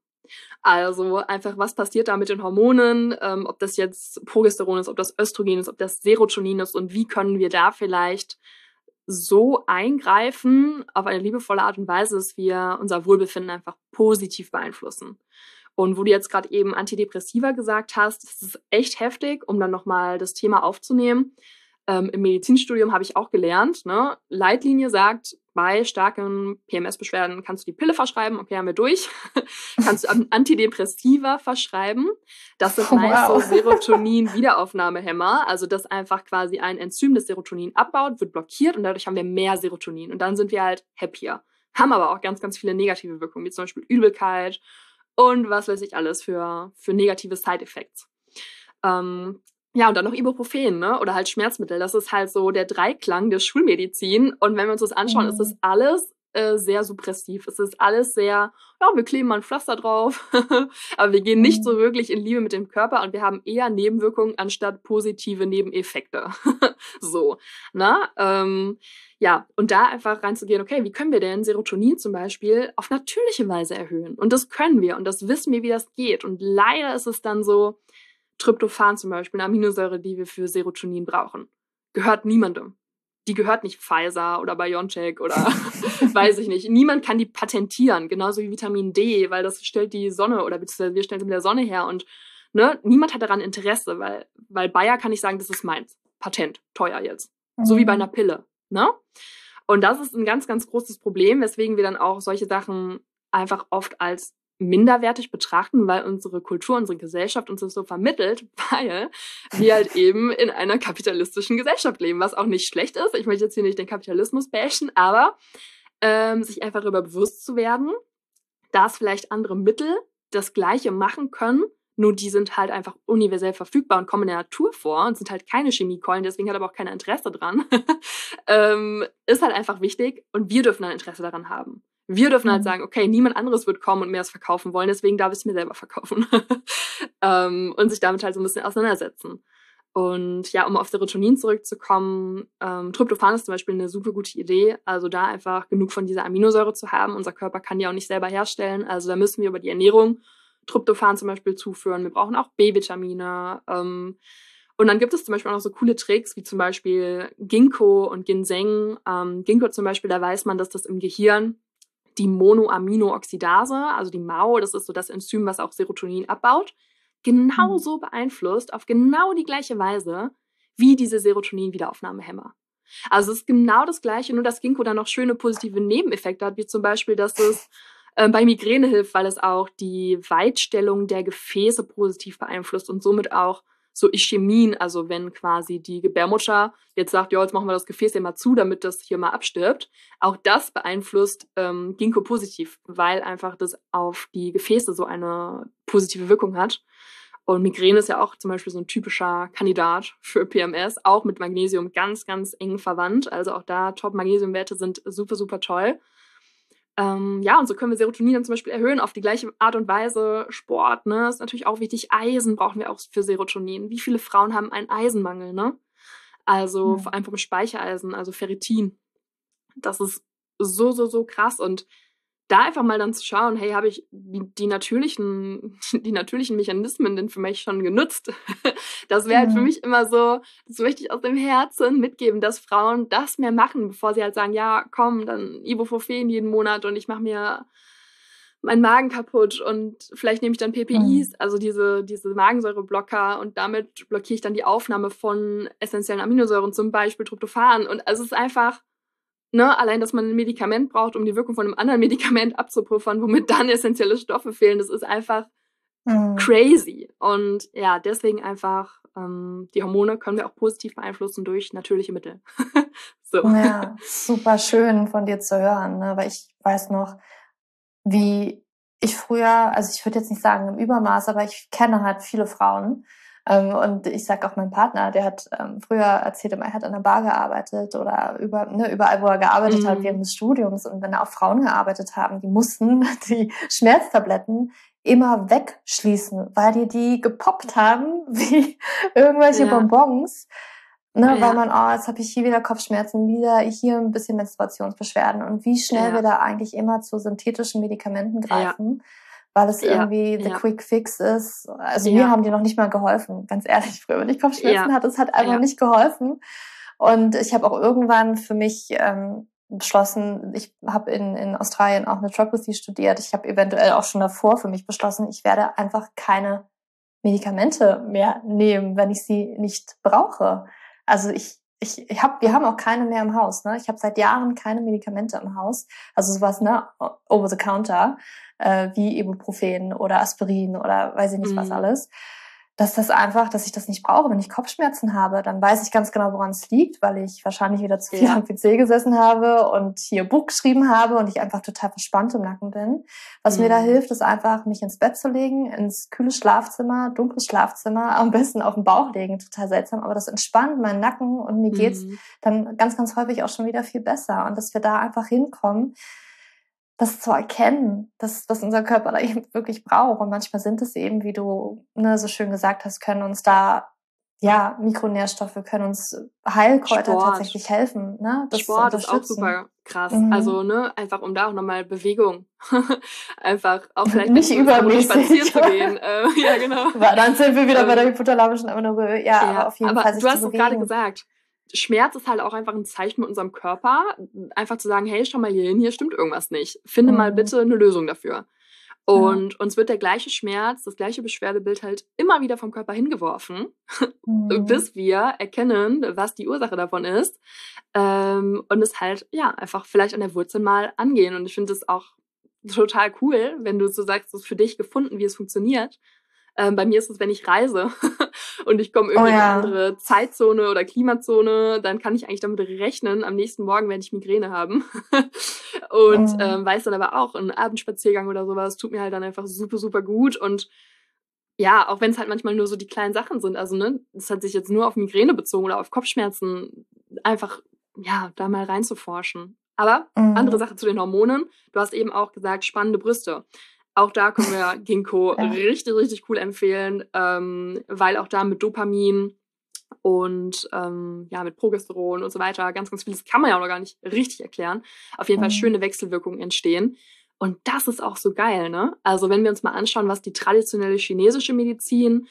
Also einfach, was passiert da mit den Hormonen, ähm, ob das jetzt Progesteron ist, ob das Östrogen ist, ob das Serotonin ist und wie können wir da vielleicht so eingreifen auf eine liebevolle Art und Weise, dass wir unser Wohlbefinden einfach positiv beeinflussen. Und wo du jetzt gerade eben Antidepressiva gesagt hast, das ist echt heftig, um dann nochmal das Thema aufzunehmen. Ähm, Im Medizinstudium habe ich auch gelernt, ne? Leitlinie sagt, bei starken PMS-Beschwerden kannst du die Pille verschreiben, okay, haben wir durch. kannst du Antidepressiva verschreiben. Das sind oh, meist wow. so Serotonin-Wiederaufnahmehämmer, also das einfach quasi ein Enzym, das Serotonin abbaut, wird blockiert und dadurch haben wir mehr Serotonin und dann sind wir halt happier. Haben aber auch ganz, ganz viele negative Wirkungen, wie zum Beispiel Übelkeit und was weiß ich alles für, für negative Side-Effects. Ähm, ja, und dann noch Ibuprofen, ne? Oder halt Schmerzmittel. Das ist halt so der Dreiklang der Schulmedizin. Und wenn wir uns das anschauen, mhm. ist das mhm. alles äh, sehr suppressiv. Es ist alles sehr, ja, wir kleben mal ein Pflaster drauf, aber wir gehen nicht so mhm. wirklich in Liebe mit dem Körper und wir haben eher Nebenwirkungen anstatt positive Nebeneffekte. so, ne? Ähm, ja, und da einfach reinzugehen, okay, wie können wir denn Serotonin zum Beispiel auf natürliche Weise erhöhen? Und das können wir und das wissen wir, wie das geht. Und leider ist es dann so, Tryptophan zum Beispiel, eine Aminosäure, die wir für Serotonin brauchen, gehört niemandem. Die gehört nicht Pfizer oder BioNTech oder weiß ich nicht. Niemand kann die patentieren, genauso wie Vitamin D, weil das stellt die Sonne oder beziehungsweise wir stellen sie mit der Sonne her und ne, niemand hat daran Interesse, weil, weil Bayer kann ich sagen, das ist meins. Patent, teuer jetzt. Mhm. So wie bei mhm. einer Pille, ne? Und das ist ein ganz, ganz großes Problem, weswegen wir dann auch solche Sachen einfach oft als minderwertig betrachten, weil unsere Kultur, unsere Gesellschaft uns das so vermittelt, weil wir halt eben in einer kapitalistischen Gesellschaft leben, was auch nicht schlecht ist. Ich möchte jetzt hier nicht den Kapitalismus bashen, aber ähm, sich einfach darüber bewusst zu werden, dass vielleicht andere Mittel das Gleiche machen können, nur die sind halt einfach universell verfügbar und kommen in der Natur vor und sind halt keine Chemiekeulen, deswegen hat aber auch keiner Interesse dran. ähm, ist halt einfach wichtig und wir dürfen ein Interesse daran haben. Wir dürfen halt mhm. sagen, okay, niemand anderes wird kommen und mir das verkaufen wollen, deswegen darf ich es mir selber verkaufen. ähm, und sich damit halt so ein bisschen auseinandersetzen. Und ja, um auf Serotonin zurückzukommen, ähm, Tryptophan ist zum Beispiel eine super gute Idee. Also da einfach genug von dieser Aminosäure zu haben. Unser Körper kann die auch nicht selber herstellen. Also da müssen wir über die Ernährung Tryptophan zum Beispiel zuführen. Wir brauchen auch B-Vitamine. Ähm, und dann gibt es zum Beispiel auch noch so coole Tricks, wie zum Beispiel Ginkgo und Ginseng. Ähm, Ginkgo zum Beispiel, da weiß man, dass das im Gehirn die Monoaminooxidase, also die MAO, das ist so das Enzym, was auch Serotonin abbaut. genauso mhm. beeinflusst, auf genau die gleiche Weise, wie diese Serotonin-Wiederaufnahmehämmer. Also es ist genau das Gleiche, nur dass Ginkgo dann noch schöne positive Nebeneffekte hat, wie zum Beispiel, dass es äh, bei Migräne hilft, weil es auch die Weitstellung der Gefäße positiv beeinflusst und somit auch so Ischämien, also wenn quasi die Gebärmutter jetzt sagt, ja, jetzt machen wir das Gefäß ja mal zu, damit das hier mal abstirbt, auch das beeinflusst ähm, Ginkgo positiv, weil einfach das auf die Gefäße so eine positive Wirkung hat. Und Migräne ist ja auch zum Beispiel so ein typischer Kandidat für PMS, auch mit Magnesium ganz, ganz eng verwandt. Also auch da Top-Magnesiumwerte sind super, super toll. Ähm, ja, und so können wir Serotonin dann zum Beispiel erhöhen auf die gleiche Art und Weise. Sport, ne, ist natürlich auch wichtig. Eisen brauchen wir auch für Serotonin. Wie viele Frauen haben einen Eisenmangel, ne? Also mhm. vor allem vom Speichereisen, also Ferritin. Das ist so, so, so krass. Und da einfach mal dann zu schauen, hey, habe ich die, natürlichen, die natürlichen Mechanismen denn für mich schon genutzt? Das wäre halt für mhm. mich immer so, das möchte ich aus dem Herzen mitgeben, dass Frauen das mehr machen, bevor sie halt sagen, ja, komm, dann Ibuprofen jeden Monat und ich mache mir meinen Magen kaputt und vielleicht nehme ich dann PPIs, mhm. also diese, diese Magensäureblocker und damit blockiere ich dann die Aufnahme von essentiellen Aminosäuren, zum Beispiel Tryptophan. Und also es ist einfach, Ne, allein, dass man ein Medikament braucht, um die Wirkung von einem anderen Medikament abzupuffern, womit dann essentielle Stoffe fehlen, das ist einfach mhm. crazy. Und ja, deswegen einfach, ähm, die Hormone können wir auch positiv beeinflussen durch natürliche Mittel. so. Ja, super schön von dir zu hören, ne? weil ich weiß noch, wie ich früher, also ich würde jetzt nicht sagen im Übermaß, aber ich kenne halt viele Frauen, und ich sage auch meinem Partner, der hat ähm, früher erzählt, er hat an der Bar gearbeitet oder über, ne, überall, wo er gearbeitet mhm. hat während des Studiums. Und wenn da auch Frauen gearbeitet haben, die mussten die Schmerztabletten immer wegschließen, weil die die gepoppt haben wie irgendwelche ja. Bonbons. Ne, ja. Weil man, oh, jetzt habe ich hier wieder Kopfschmerzen, wieder hier ein bisschen Menstruationsbeschwerden und wie schnell ja. wir da eigentlich immer zu synthetischen Medikamenten greifen weil es ja, irgendwie the ja. quick fix ist. Also ja. mir haben die noch nicht mal geholfen, ganz ehrlich. Früher, wenn ich Kopfschmerzen hatte, es hat einfach nicht geholfen. Und ich habe auch irgendwann für mich ähm, beschlossen, ich habe in, in Australien auch Naturopathy studiert. Ich habe eventuell auch schon davor für mich beschlossen, ich werde einfach keine Medikamente mehr nehmen, wenn ich sie nicht brauche. Also ich ich, ich hab, wir haben auch keine mehr im Haus. Ne? Ich habe seit Jahren keine Medikamente im Haus. Also sowas, ne, over the counter äh, wie Ibuprofen oder Aspirin oder weiß ich nicht mhm. was alles. Dass das einfach, dass ich das nicht brauche. Wenn ich Kopfschmerzen habe, dann weiß ich ganz genau, woran es liegt, weil ich wahrscheinlich wieder zu viel ja. am PC gesessen habe und hier Buch geschrieben habe und ich einfach total verspannt im Nacken bin. Was mhm. mir da mhm. hilft, ist einfach, mich ins Bett zu legen, ins kühle Schlafzimmer, dunkles Schlafzimmer, am besten auf den Bauch legen, total seltsam, aber das entspannt meinen Nacken und mir geht's mhm. dann ganz, ganz häufig auch schon wieder viel besser. Und dass wir da einfach hinkommen, das zu erkennen, dass, dass unser Körper da eben wirklich braucht. Und manchmal sind es eben, wie du ne, so schön gesagt hast, können uns da ja, Mikronährstoffe können uns Heilkräuter Sport. tatsächlich helfen. Ne? Das Sport ist auch super krass. Mhm. Also, ne, einfach um da auch nochmal Bewegung. einfach auch vielleicht nicht übermäßig spazieren zu gehen. äh, ja, genau. Weil dann sind wir wieder ähm, bei der hypothalamischen Amenorrhoe. Ja, ja, aber auf jeden aber Fall. Sich du hast es gerade gesagt. Schmerz ist halt auch einfach ein Zeichen mit unserem Körper, einfach zu sagen, hey, schau mal hier hin, hier stimmt irgendwas nicht. Finde mhm. mal bitte eine Lösung dafür. Und ja. uns wird der gleiche Schmerz, das gleiche Beschwerdebild halt immer wieder vom Körper hingeworfen, mhm. bis wir erkennen, was die Ursache davon ist. Ähm, und es halt, ja, einfach vielleicht an der Wurzel mal angehen. Und ich finde es auch total cool, wenn du so sagst, es ist für dich gefunden, wie es funktioniert. Ähm, bei mir ist es, wenn ich reise und ich komme irgendwie oh, ja. in eine andere Zeitzone oder Klimazone, dann kann ich eigentlich damit rechnen, am nächsten Morgen werde ich Migräne haben. und mhm. ähm, weiß dann aber auch, ein Abendspaziergang oder sowas tut mir halt dann einfach super, super gut. Und ja, auch wenn es halt manchmal nur so die kleinen Sachen sind, also ne, das hat sich jetzt nur auf Migräne bezogen oder auf Kopfschmerzen, einfach, ja, da mal reinzuforschen. Aber mhm. andere Sache zu den Hormonen. Du hast eben auch gesagt, spannende Brüste. Auch da können wir Ginkgo ja. richtig, richtig cool empfehlen, ähm, weil auch da mit Dopamin und ähm, ja, mit Progesteron und so weiter, ganz, ganz vieles kann man ja auch noch gar nicht richtig erklären. Auf jeden mhm. Fall schöne Wechselwirkungen entstehen. Und das ist auch so geil, ne? Also, wenn wir uns mal anschauen, was die traditionelle chinesische Medizin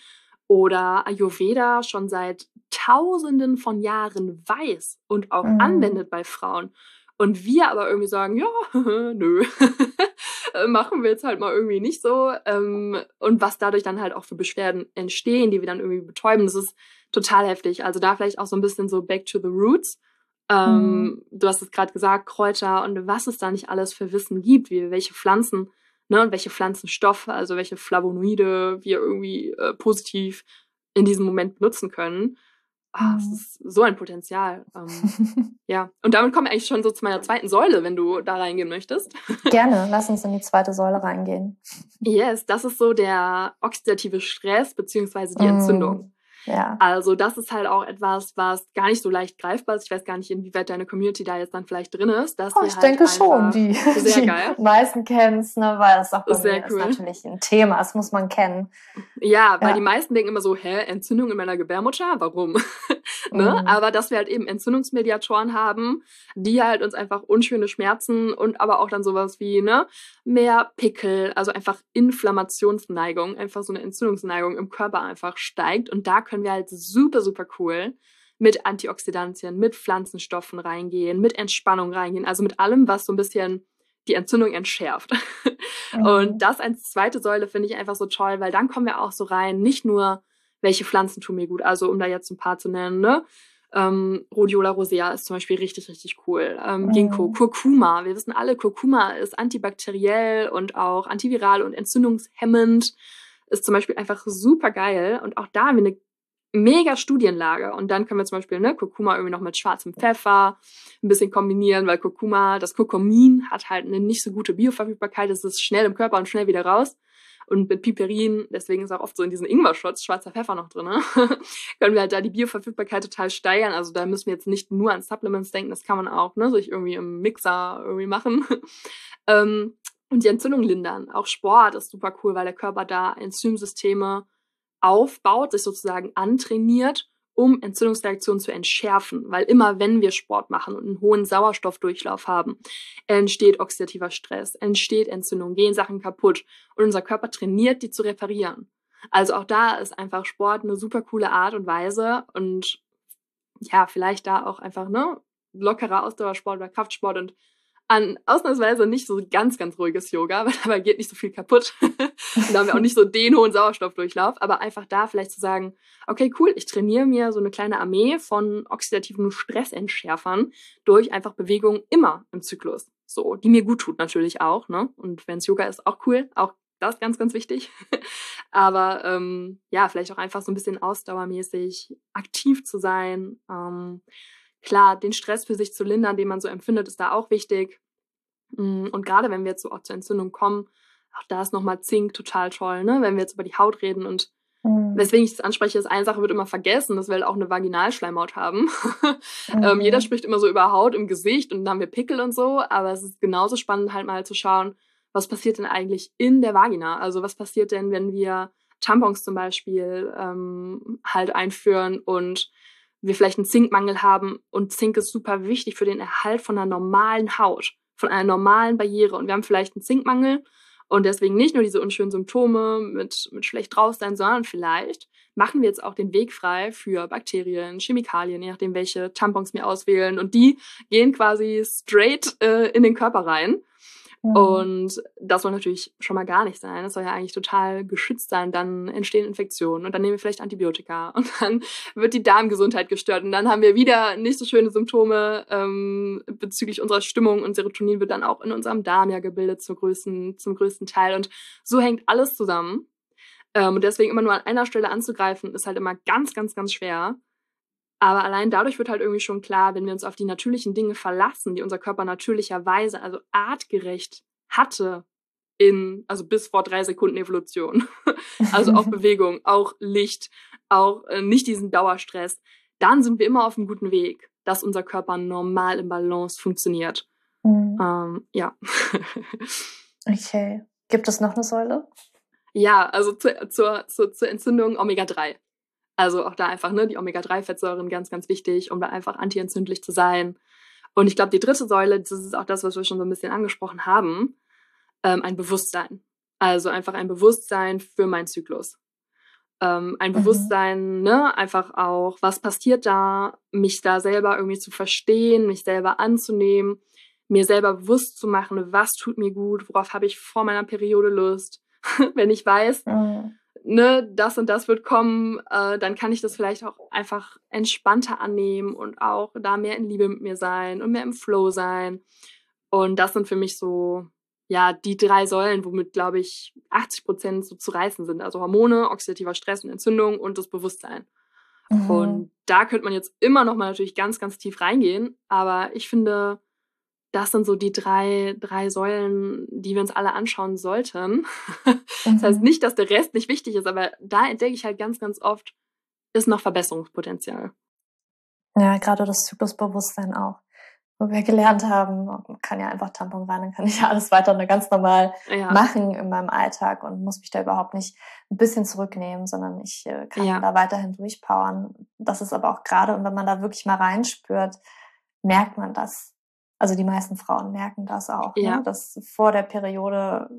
oder Ayurveda schon seit Tausenden von Jahren weiß und auch mhm. anwendet bei Frauen. Und wir aber irgendwie sagen, ja, nö. machen wir jetzt halt mal irgendwie nicht so. Ähm, und was dadurch dann halt auch für Beschwerden entstehen, die wir dann irgendwie betäuben, das ist total heftig. Also da vielleicht auch so ein bisschen so back to the roots. Ähm, mhm. Du hast es gerade gesagt, Kräuter und was es da nicht alles für Wissen gibt, wie welche Pflanzen ne, und welche Pflanzenstoffe, also welche Flavonoide wir irgendwie äh, positiv in diesem Moment benutzen können. Oh, es ist so ein Potenzial. Ähm, ja, und damit kommen wir eigentlich schon so zu meiner zweiten Säule, wenn du da reingehen möchtest. Gerne, lass uns in die zweite Säule reingehen. Yes, das ist so der oxidative Stress beziehungsweise die Entzündung. Ja. Also das ist halt auch etwas, was gar nicht so leicht greifbar ist. Ich weiß gar nicht, inwieweit deine Community da jetzt dann vielleicht drin ist. Dass oh, ich halt denke schon, die, sehr die geil. meisten kennen es, ne, weil das auch bei sehr cool. ist natürlich ein Thema, das muss man kennen. Ja, weil ja. die meisten denken immer so, hä, Entzündung in meiner Gebärmutter? Warum? ne? Mhm. Aber dass wir halt eben Entzündungsmediatoren haben, die halt uns einfach unschöne Schmerzen und aber auch dann sowas wie ne, mehr Pickel, also einfach Inflammationsneigung, einfach so eine Entzündungsneigung im Körper einfach steigt. Und da können wir halt super, super cool mit Antioxidantien, mit Pflanzenstoffen reingehen, mit Entspannung reingehen, also mit allem, was so ein bisschen die Entzündung entschärft. Mhm. Und das als zweite Säule finde ich einfach so toll, weil dann kommen wir auch so rein, nicht nur, welche Pflanzen tun mir gut, also um da jetzt ein paar zu nennen, ne? Ähm, Rhodiola rosea ist zum Beispiel richtig, richtig cool. Ähm, Ginkgo, mhm. Kurkuma. Wir wissen alle, Kurkuma ist antibakteriell und auch antiviral und entzündungshemmend. Ist zum Beispiel einfach super geil. Und auch da haben wir eine mega Studienlage. Und dann können wir zum Beispiel ne, Kurkuma irgendwie noch mit schwarzem Pfeffer ein bisschen kombinieren, weil Kurkuma, das Kurkumin hat halt eine nicht so gute Bioverfügbarkeit. Es ist schnell im Körper und schnell wieder raus. Und mit Piperin, deswegen ist auch oft so in diesen Ingwer-Shots schwarzer Pfeffer noch drin, ne? können wir halt da die Bioverfügbarkeit total steigern. Also da müssen wir jetzt nicht nur an Supplements denken, das kann man auch ne, sich irgendwie im Mixer irgendwie machen. ähm, und die Entzündung lindern. Auch Sport ist super cool, weil der Körper da Enzymsysteme aufbaut, sich sozusagen antrainiert, um Entzündungsreaktionen zu entschärfen. Weil immer wenn wir Sport machen und einen hohen Sauerstoffdurchlauf haben, entsteht oxidativer Stress, entsteht Entzündung, gehen Sachen kaputt und unser Körper trainiert, die zu reparieren. Also auch da ist einfach Sport eine super coole Art und Weise und ja, vielleicht da auch einfach, ne, lockerer Ausdauersport oder Kraftsport und an ausnahmsweise nicht so ganz, ganz ruhiges Yoga, weil dabei geht nicht so viel kaputt. und da haben wir auch nicht so den hohen Sauerstoffdurchlauf, aber einfach da vielleicht zu sagen, okay, cool, ich trainiere mir so eine kleine Armee von oxidativen Stressentschärfern durch einfach Bewegung immer im Zyklus. So, die mir gut tut natürlich auch, ne? Und wenn es Yoga ist, auch cool, auch das ganz, ganz wichtig. aber ähm, ja, vielleicht auch einfach so ein bisschen ausdauermäßig aktiv zu sein. Ähm, Klar, den Stress für sich zu lindern, den man so empfindet, ist da auch wichtig. Mm, und gerade wenn wir jetzt so auch zur Entzündung kommen, auch da ist nochmal Zink total toll, ne? Wenn wir jetzt über die Haut reden und mhm. weswegen ich das anspreche, ist eine Sache wird immer vergessen, dass wir halt auch eine Vaginalschleimhaut haben. Mhm. ähm, jeder spricht immer so über Haut im Gesicht und dann haben wir Pickel und so, aber es ist genauso spannend halt mal zu schauen, was passiert denn eigentlich in der Vagina? Also was passiert denn, wenn wir Tampons zum Beispiel ähm, halt einführen und wir vielleicht einen Zinkmangel haben und Zink ist super wichtig für den Erhalt von einer normalen Haut, von einer normalen Barriere und wir haben vielleicht einen Zinkmangel und deswegen nicht nur diese unschönen Symptome mit, mit schlecht draus sein, sondern vielleicht machen wir jetzt auch den Weg frei für Bakterien, Chemikalien, je nachdem, welche Tampons wir auswählen. Und die gehen quasi straight äh, in den Körper rein. Und das soll natürlich schon mal gar nicht sein. Das soll ja eigentlich total geschützt sein. Dann entstehen Infektionen und dann nehmen wir vielleicht Antibiotika und dann wird die Darmgesundheit gestört und dann haben wir wieder nicht so schöne Symptome ähm, bezüglich unserer Stimmung und Serotonin wird dann auch in unserem Darm ja gebildet zum größten, zum größten Teil. Und so hängt alles zusammen. Ähm, und deswegen immer nur an einer Stelle anzugreifen, ist halt immer ganz, ganz, ganz schwer. Aber allein dadurch wird halt irgendwie schon klar, wenn wir uns auf die natürlichen Dinge verlassen, die unser Körper natürlicherweise, also artgerecht hatte, in, also bis vor drei Sekunden Evolution. also auch Bewegung, auch Licht, auch äh, nicht diesen Dauerstress. Dann sind wir immer auf einem guten Weg, dass unser Körper normal im Balance funktioniert. Mhm. Ähm, ja. okay. Gibt es noch eine Säule? Ja, also zur, zur, zur, zur Entzündung Omega-3. Also auch da einfach, ne, die Omega-3-Fettsäuren ganz, ganz wichtig, um da einfach antientzündlich zu sein. Und ich glaube, die dritte Säule, das ist auch das, was wir schon so ein bisschen angesprochen haben, ähm, ein Bewusstsein. Also einfach ein Bewusstsein für meinen Zyklus. Ähm, ein mhm. Bewusstsein, ne, einfach auch, was passiert da, mich da selber irgendwie zu verstehen, mich selber anzunehmen, mir selber bewusst zu machen, was tut mir gut, worauf habe ich vor meiner Periode Lust. Wenn ich weiß, mhm. Ne, das und das wird kommen, äh, dann kann ich das vielleicht auch einfach entspannter annehmen und auch da mehr in Liebe mit mir sein und mehr im Flow sein. Und das sind für mich so, ja, die drei Säulen, womit, glaube ich, 80 Prozent so zu reißen sind. Also Hormone, oxidativer Stress und Entzündung und das Bewusstsein. Mhm. Und da könnte man jetzt immer noch mal natürlich ganz, ganz tief reingehen. Aber ich finde, das sind so die drei, drei Säulen, die wir uns alle anschauen sollten. Das heißt mhm. nicht, dass der Rest nicht wichtig ist, aber da entdecke ich halt ganz, ganz oft, ist noch Verbesserungspotenzial. Ja, gerade das Zyklusbewusstsein auch. Wo wir gelernt haben, man kann ja einfach Tampon rein, dann kann ich ja alles weiter ganz normal ja. machen in meinem Alltag und muss mich da überhaupt nicht ein bisschen zurücknehmen, sondern ich äh, kann ja. da weiterhin durchpowern. Das ist aber auch gerade, und wenn man da wirklich mal reinspürt, merkt man das also die meisten Frauen merken das auch, ne? ja. ne? dass vor der Periode,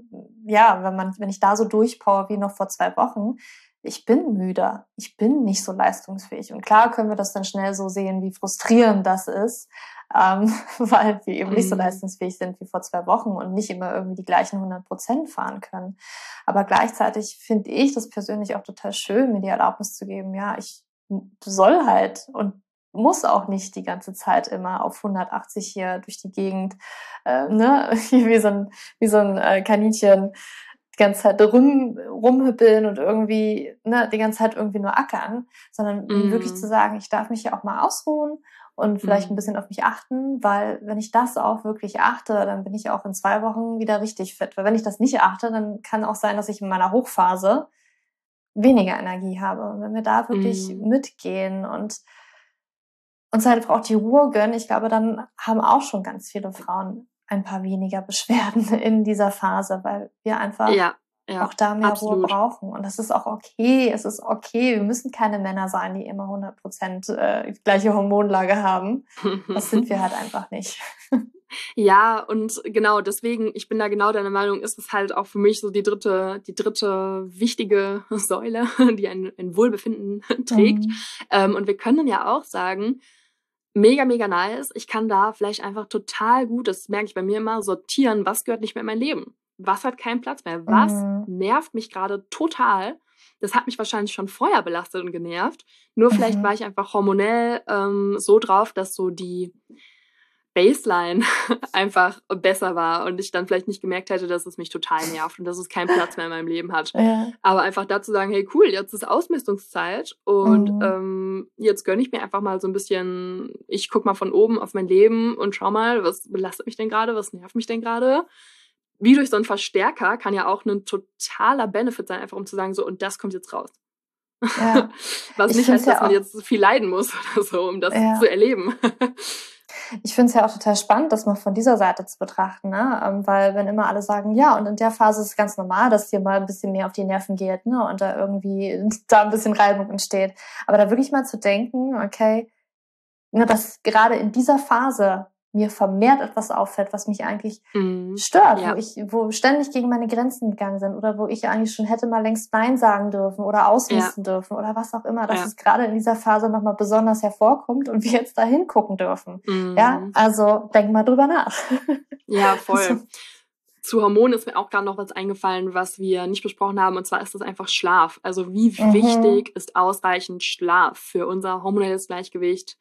ja, wenn man, wenn ich da so durchpower wie noch vor zwei Wochen, ich bin müder, ich bin nicht so leistungsfähig. Und klar können wir das dann schnell so sehen, wie frustrierend das ist, ähm, weil wir eben nicht so mhm. leistungsfähig sind wie vor zwei Wochen und nicht immer irgendwie die gleichen 100 Prozent fahren können. Aber gleichzeitig finde ich das persönlich auch total schön, mir die Erlaubnis zu geben, ja, ich soll halt und muss auch nicht die ganze Zeit immer auf 180 hier durch die Gegend, äh, ne, wie so ein, wie so ein äh, Kaninchen die ganze Zeit rum, rumhüppeln und irgendwie, ne, die ganze Zeit irgendwie nur ackern, sondern mm. wirklich zu sagen, ich darf mich ja auch mal ausruhen und vielleicht mm. ein bisschen auf mich achten, weil wenn ich das auch wirklich achte, dann bin ich auch in zwei Wochen wieder richtig fit. Weil wenn ich das nicht achte, dann kann auch sein, dass ich in meiner Hochphase weniger Energie habe. Und wenn wir da wirklich mm. mitgehen und uns halt auch die Ruhe gönnen, ich glaube, dann haben auch schon ganz viele Frauen ein paar weniger Beschwerden in dieser Phase, weil wir einfach ja, ja, auch da mehr absolut. Ruhe brauchen. Und das ist auch okay. Es ist okay. Wir müssen keine Männer sein, die immer 100 Prozent äh, gleiche Hormonlage haben. Das sind wir halt einfach nicht. Ja, und genau deswegen, ich bin da genau deiner Meinung, ist es halt auch für mich so die dritte, die dritte wichtige Säule, die ein, ein Wohlbefinden trägt. Mhm. Ähm, und wir können ja auch sagen, mega, mega nice. Ich kann da vielleicht einfach total gut, das merke ich bei mir immer, sortieren, was gehört nicht mehr in mein Leben. Was hat keinen Platz mehr? Was mhm. nervt mich gerade total? Das hat mich wahrscheinlich schon vorher belastet und genervt. Nur vielleicht mhm. war ich einfach hormonell ähm, so drauf, dass so die, Baseline einfach besser war und ich dann vielleicht nicht gemerkt hätte, dass es mich total nervt und dass es keinen Platz mehr in meinem Leben hat. Ja. Aber einfach dazu sagen, hey cool, jetzt ist Ausmistungszeit und mhm. ähm, jetzt gönne ich mir einfach mal so ein bisschen, ich guck mal von oben auf mein Leben und schau mal, was belastet mich denn gerade, was nervt mich denn gerade. Wie durch so einen Verstärker kann ja auch ein totaler Benefit sein, einfach um zu sagen, so, und das kommt jetzt raus. Ja. was ich nicht heißt, dass man jetzt viel leiden muss oder so, um das ja. zu erleben. Ich finde es ja auch total spannend, das mal von dieser Seite zu betrachten, ne? Ähm, weil wenn immer alle sagen, ja, und in der Phase ist es ganz normal, dass dir mal ein bisschen mehr auf die Nerven geht, ne? Und da irgendwie da ein bisschen Reibung entsteht. Aber da wirklich mal zu denken, okay, ne, dass gerade in dieser Phase mir vermehrt etwas auffällt, was mich eigentlich mm, stört, ja. wo ich, wo ständig gegen meine Grenzen gegangen sind oder wo ich eigentlich schon hätte mal längst Nein sagen dürfen oder ausmisten ja. dürfen oder was auch immer, dass ja. es gerade in dieser Phase nochmal besonders hervorkommt und wir jetzt da hingucken dürfen. Mm. Ja, also denk mal drüber nach. Ja, voll. Also, zu Hormonen ist mir auch gerade noch was eingefallen, was wir nicht besprochen haben, und zwar ist das einfach Schlaf. Also wie mhm. wichtig ist ausreichend Schlaf für unser hormonelles Gleichgewicht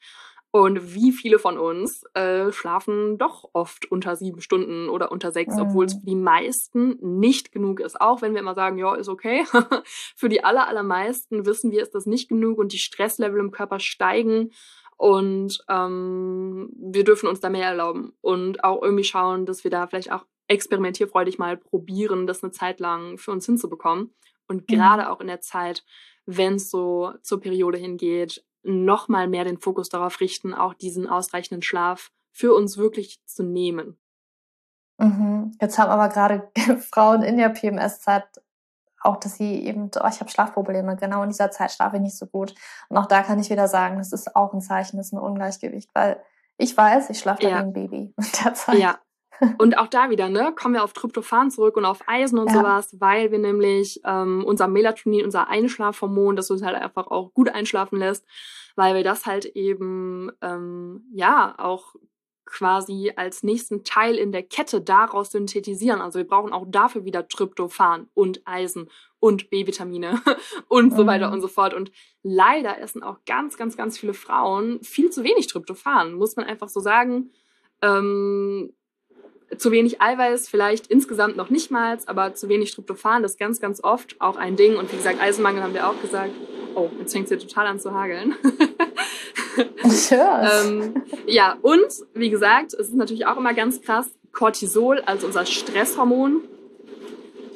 und wie viele von uns äh, schlafen doch oft unter sieben Stunden oder unter sechs, mhm. obwohl es für die meisten nicht genug ist. Auch wenn wir immer sagen, ja, ist okay. für die aller, allermeisten wissen wir, ist das nicht genug und die Stresslevel im Körper steigen. Und ähm, wir dürfen uns da mehr erlauben und auch irgendwie schauen, dass wir da vielleicht auch experimentierfreudig mal probieren, das eine Zeit lang für uns hinzubekommen. Und mhm. gerade auch in der Zeit, wenn es so zur Periode hingeht, noch mal mehr den Fokus darauf richten, auch diesen ausreichenden Schlaf für uns wirklich zu nehmen. Mhm. Jetzt haben aber gerade Frauen in der PMS-Zeit auch, dass sie eben, oh, ich habe Schlafprobleme, genau in dieser Zeit schlafe ich nicht so gut. Und auch da kann ich wieder sagen, das ist auch ein Zeichen, das ist ein Ungleichgewicht, weil ich weiß, ich schlafe ja. wie ein Baby in der Zeit. Ja, und auch da wieder, ne, kommen wir auf Tryptophan zurück und auf Eisen und ja. sowas, weil wir nämlich ähm, unser Melatonin, unser Einschlafhormon, das uns halt einfach auch gut einschlafen lässt, weil wir das halt eben, ähm, ja, auch quasi als nächsten Teil in der Kette daraus synthetisieren. Also wir brauchen auch dafür wieder Tryptophan und Eisen und B-Vitamine und so weiter und mhm. so fort. Und leider essen auch ganz, ganz, ganz viele Frauen viel zu wenig Tryptophan, muss man einfach so sagen. Ähm, zu wenig Eiweiß, vielleicht insgesamt noch nicht mal, aber zu wenig Tryptophan, das ist ganz, ganz oft auch ein Ding. Und wie gesagt, Eisenmangel haben wir auch gesagt. Oh, jetzt fängt es hier total an zu hageln. ähm, ja, und wie gesagt, es ist natürlich auch immer ganz krass, Cortisol, also unser Stresshormon,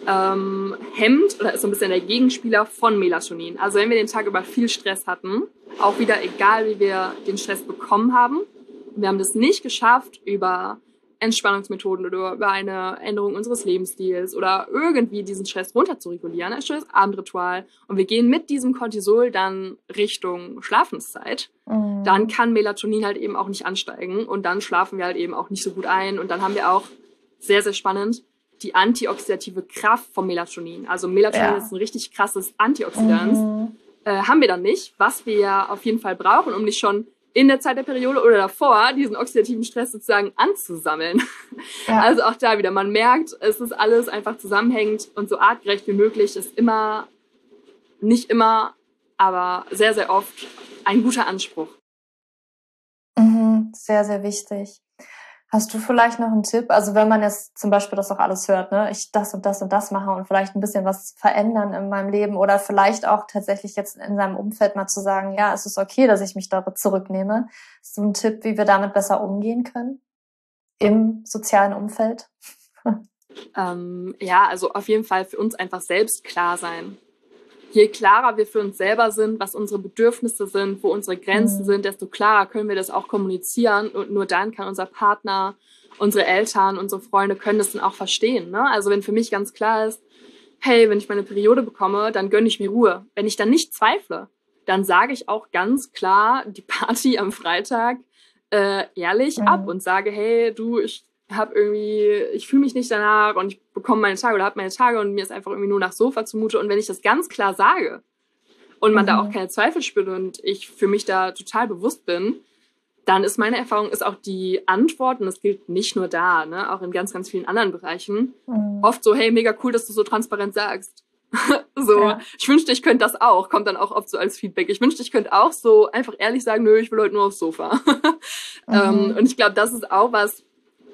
ähm, hemmt oder ist so ein bisschen der Gegenspieler von Melatonin. Also wenn wir den Tag über viel Stress hatten, auch wieder egal, wie wir den Stress bekommen haben, wir haben das nicht geschafft, über Entspannungsmethoden oder über eine Änderung unseres Lebensstils oder irgendwie diesen Stress runter zu regulieren, ein schönes Abendritual und wir gehen mit diesem Cortisol dann Richtung Schlafenszeit, mhm. dann kann Melatonin halt eben auch nicht ansteigen und dann schlafen wir halt eben auch nicht so gut ein und dann haben wir auch sehr, sehr spannend die antioxidative Kraft vom Melatonin. Also Melatonin ja. ist ein richtig krasses Antioxidant. Mhm. Äh, haben wir dann nicht, was wir ja auf jeden Fall brauchen, um nicht schon in der Zeit der Periode oder davor diesen oxidativen Stress sozusagen anzusammeln. Ja. Also auch da wieder, man merkt, es ist alles einfach zusammenhängend und so artgerecht wie möglich ist immer, nicht immer, aber sehr, sehr oft ein guter Anspruch. Mhm, sehr, sehr wichtig. Hast du vielleicht noch einen Tipp? Also wenn man jetzt zum Beispiel das auch alles hört, ne, ich das und das und das mache und vielleicht ein bisschen was verändern in meinem Leben oder vielleicht auch tatsächlich jetzt in seinem Umfeld mal zu sagen, ja, es ist okay, dass ich mich da zurücknehme. Hast du einen Tipp, wie wir damit besser umgehen können im sozialen Umfeld? ähm, ja, also auf jeden Fall für uns einfach selbst klar sein je klarer wir für uns selber sind, was unsere Bedürfnisse sind, wo unsere Grenzen mhm. sind, desto klarer können wir das auch kommunizieren und nur dann kann unser Partner, unsere Eltern, unsere Freunde können das dann auch verstehen. Ne? Also wenn für mich ganz klar ist, hey, wenn ich meine Periode bekomme, dann gönne ich mir Ruhe. Wenn ich dann nicht zweifle, dann sage ich auch ganz klar die Party am Freitag äh, ehrlich mhm. ab und sage, hey, du, ich habe irgendwie, ich fühle mich nicht danach und ich bekomme meine Tage oder habe meine Tage und mir ist einfach irgendwie nur nach Sofa zumute. Und wenn ich das ganz klar sage und man mhm. da auch keine Zweifel spürt und ich für mich da total bewusst bin, dann ist meine Erfahrung, ist auch die Antwort, und das gilt nicht nur da, ne, auch in ganz, ganz vielen anderen Bereichen, mhm. oft so, hey, mega cool, dass du so transparent sagst. so, ja. ich wünschte, ich könnte das auch, kommt dann auch oft so als Feedback. Ich wünschte, ich könnte auch so einfach ehrlich sagen, nö, ich will heute nur aufs Sofa. mhm. ähm, und ich glaube, das ist auch was,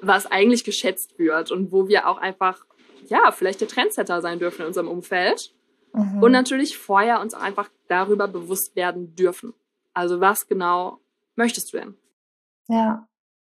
was eigentlich geschätzt wird und wo wir auch einfach, ja, vielleicht der Trendsetter sein dürfen in unserem Umfeld. Mhm. Und natürlich vorher uns auch einfach darüber bewusst werden dürfen. Also was genau möchtest du denn? Ja,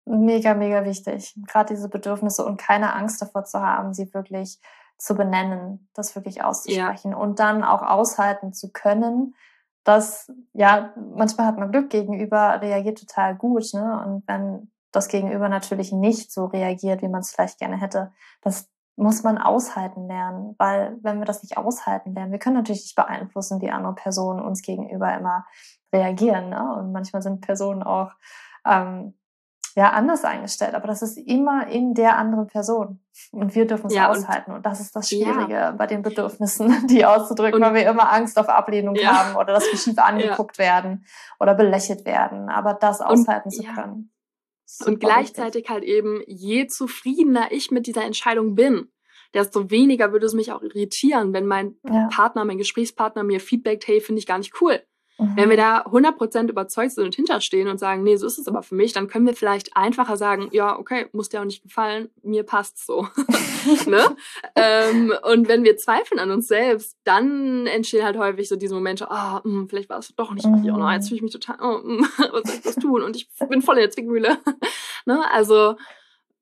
mega, mega wichtig. Gerade diese Bedürfnisse und keine Angst davor zu haben, sie wirklich zu benennen, das wirklich auszusprechen ja. und dann auch aushalten zu können, dass, ja, manchmal hat man Glück gegenüber, reagiert total gut, ne? Und wenn das Gegenüber natürlich nicht so reagiert, wie man es vielleicht gerne hätte. Das muss man aushalten lernen, weil wenn wir das nicht aushalten lernen, wir können natürlich nicht beeinflussen, wie andere Personen uns gegenüber immer reagieren. Ne? Und manchmal sind Personen auch ähm, ja anders eingestellt, aber das ist immer in der anderen Person und wir dürfen es ja, aushalten und das ist das Schwierige ja. bei den Bedürfnissen, die auszudrücken, und, weil wir immer Angst auf Ablehnung ja. haben oder dass wir schief angeguckt werden oder belächelt werden, aber das aushalten und, zu können. Super und gleichzeitig halt eben, je zufriedener ich mit dieser Entscheidung bin, desto weniger würde es mich auch irritieren, wenn mein ja. Partner, mein Gesprächspartner mir feedbackt, hey, finde ich gar nicht cool. Mhm. Wenn wir da 100% überzeugt sind und hinterstehen und sagen, nee, so ist es aber für mich, dann können wir vielleicht einfacher sagen, ja, okay, muss dir auch nicht gefallen, mir passt's so. ne? ähm, und wenn wir zweifeln an uns selbst, dann entstehen halt häufig so diese Momente, oh, mh, vielleicht war es doch nicht mhm. richtig, oh, jetzt fühle ich mich total, oh, mh, was soll ich das tun? Und ich bin voll in der Zwickmühle. ne? Also,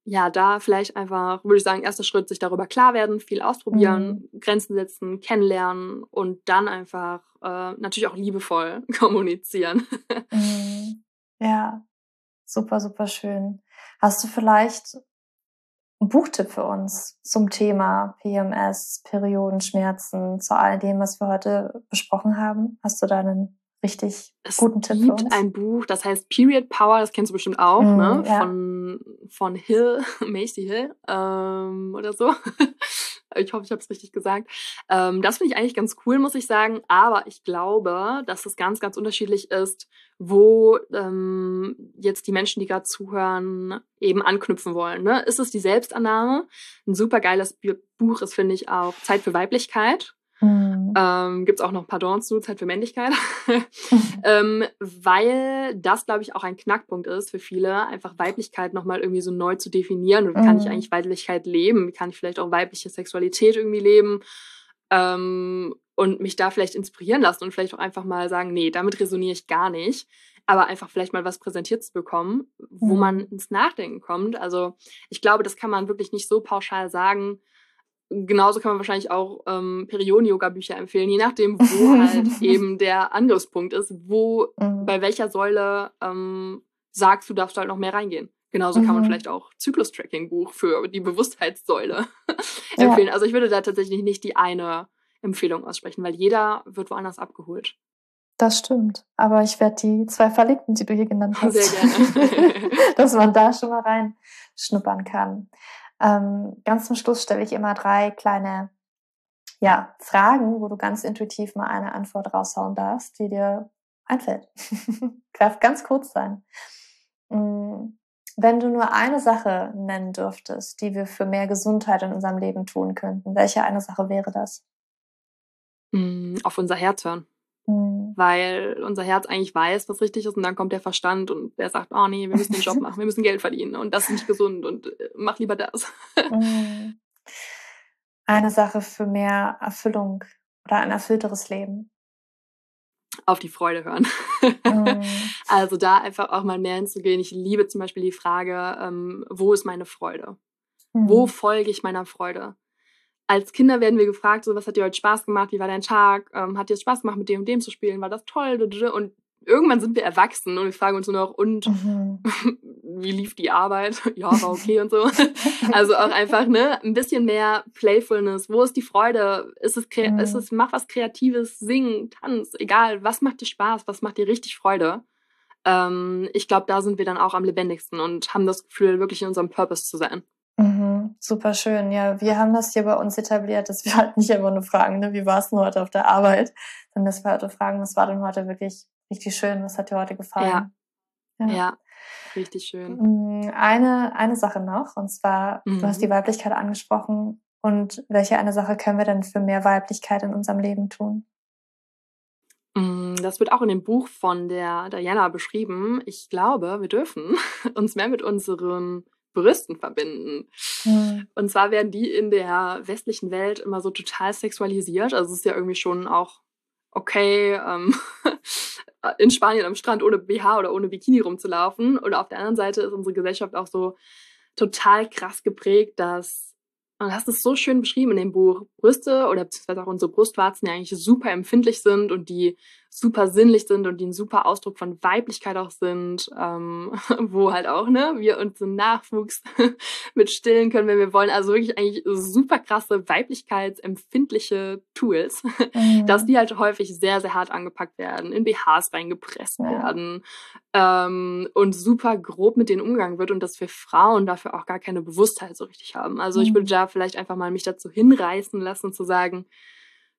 ja, da vielleicht einfach, würde ich sagen, erster Schritt, sich darüber klar werden, viel ausprobieren, mhm. Grenzen setzen, kennenlernen und dann einfach äh, natürlich auch liebevoll kommunizieren. Mhm. Ja, super, super schön. Hast du vielleicht einen Buchtipp für uns zum Thema PMS, Periodenschmerzen, zu all dem, was wir heute besprochen haben? Hast du da einen richtig es guten Tipp für uns? ein Buch, das heißt Period Power, das kennst du bestimmt auch, mm, ne? Ja. Von, von Hill, Macy Hill ähm, oder so. Ich hoffe, ich habe es richtig gesagt. Ähm, das finde ich eigentlich ganz cool, muss ich sagen. Aber ich glaube, dass es ganz, ganz unterschiedlich ist, wo ähm, jetzt die Menschen, die gerade zuhören, eben anknüpfen wollen. Ne? Ist es die Selbstannahme? Ein super geiles Buch ist, finde ich, auch Zeit für Weiblichkeit Mhm. Ähm, Gibt es auch noch Pardon zu, Zeit für Männlichkeit. ähm, weil das, glaube ich, auch ein Knackpunkt ist für viele, einfach Weiblichkeit nochmal irgendwie so neu zu definieren. Und wie mhm. kann ich mhm. eigentlich Weiblichkeit leben? Wie kann ich vielleicht auch weibliche Sexualität irgendwie leben? Ähm, und mich da vielleicht inspirieren lassen und vielleicht auch einfach mal sagen, nee, damit resoniere ich gar nicht. Aber einfach vielleicht mal was präsentiert zu bekommen, wo mhm. man ins Nachdenken kommt. Also ich glaube, das kann man wirklich nicht so pauschal sagen, genauso kann man wahrscheinlich auch ähm, Perioden-Yoga-Bücher empfehlen, je nachdem, wo halt eben der Angriffspunkt ist, wo, mhm. bei welcher Säule ähm, sagst du, darfst du halt noch mehr reingehen. Genauso mhm. kann man mhm. vielleicht auch Zyklus-Tracking-Buch für die Bewusstheitssäule empfehlen. Ja. Also ich würde da tatsächlich nicht die eine Empfehlung aussprechen, weil jeder wird woanders abgeholt. Das stimmt. Aber ich werde die zwei verlinken, die du hier genannt hast. Sehr gerne. dass man da schon mal reinschnuppern kann. Ähm, ganz zum Schluss stelle ich immer drei kleine ja, Fragen, wo du ganz intuitiv mal eine Antwort raushauen darfst, die dir einfällt. Darf ganz kurz sein. Mm, wenn du nur eine Sache nennen dürftest, die wir für mehr Gesundheit in unserem Leben tun könnten, welche eine Sache wäre das? Mm, auf unser Herz hören. Mhm. Weil unser Herz eigentlich weiß, was richtig ist und dann kommt der Verstand und der sagt, oh nee, wir müssen den Job machen, wir müssen Geld verdienen und das ist nicht gesund und äh, mach lieber das. Mhm. Eine Sache für mehr Erfüllung oder ein erfüllteres Leben. Auf die Freude hören. Mhm. Also da einfach auch mal mehr hinzugehen. Ich liebe zum Beispiel die Frage, ähm, wo ist meine Freude? Wo folge ich meiner Freude? Als Kinder werden wir gefragt, so, was hat dir heute Spaß gemacht? Wie war dein Tag? Ähm, hat dir Spaß gemacht, mit dem und dem zu spielen? War das toll? Und irgendwann sind wir erwachsen und wir fragen uns nur noch, und mhm. wie lief die Arbeit? ja, war okay und so. Also auch einfach, ne, ein bisschen mehr Playfulness. Wo ist die Freude? Ist es, mhm. ist es, mach was Kreatives, sing, tanz, egal. Was macht dir Spaß? Was macht dir richtig Freude? Ähm, ich glaube, da sind wir dann auch am lebendigsten und haben das Gefühl, wirklich in unserem Purpose zu sein. Super schön. Ja, wir haben das hier bei uns etabliert, dass wir halt nicht immer nur fragen, ne, wie war es denn heute auf der Arbeit, sondern dass wir heute fragen, was war denn heute wirklich richtig schön, was hat dir heute gefallen? Ja, ja. ja richtig schön. Mm, eine, eine Sache noch, und zwar, mhm. du hast die mhm. Weiblichkeit angesprochen. Und welche eine Sache können wir denn für mehr Weiblichkeit in unserem Leben tun? Mm, das wird auch in dem Buch von der Diana beschrieben. Ich glaube, wir dürfen uns mehr mit unserem Brüsten verbinden. Mhm. Und zwar werden die in der westlichen Welt immer so total sexualisiert. Also es ist ja irgendwie schon auch okay, ähm, in Spanien am Strand ohne BH oder ohne Bikini rumzulaufen. Und auf der anderen Seite ist unsere Gesellschaft auch so total krass geprägt, dass und du hast es so schön beschrieben in dem Buch, Brüste oder beziehungsweise auch unsere Brustwarzen, die eigentlich super empfindlich sind und die super sinnlich sind und die ein super Ausdruck von Weiblichkeit auch sind, ähm, wo halt auch, ne, wir unseren Nachwuchs mit stillen können, wenn wir wollen. Also wirklich eigentlich super krasse weiblichkeitsempfindliche Tools, mhm. dass die halt häufig sehr, sehr hart angepackt werden, in BHs reingepresst ja. werden ähm, und super grob mit denen umgegangen wird und dass wir Frauen dafür auch gar keine Bewusstheit so richtig haben. Also mhm. ich würde da vielleicht einfach mal mich dazu hinreißen lassen zu sagen,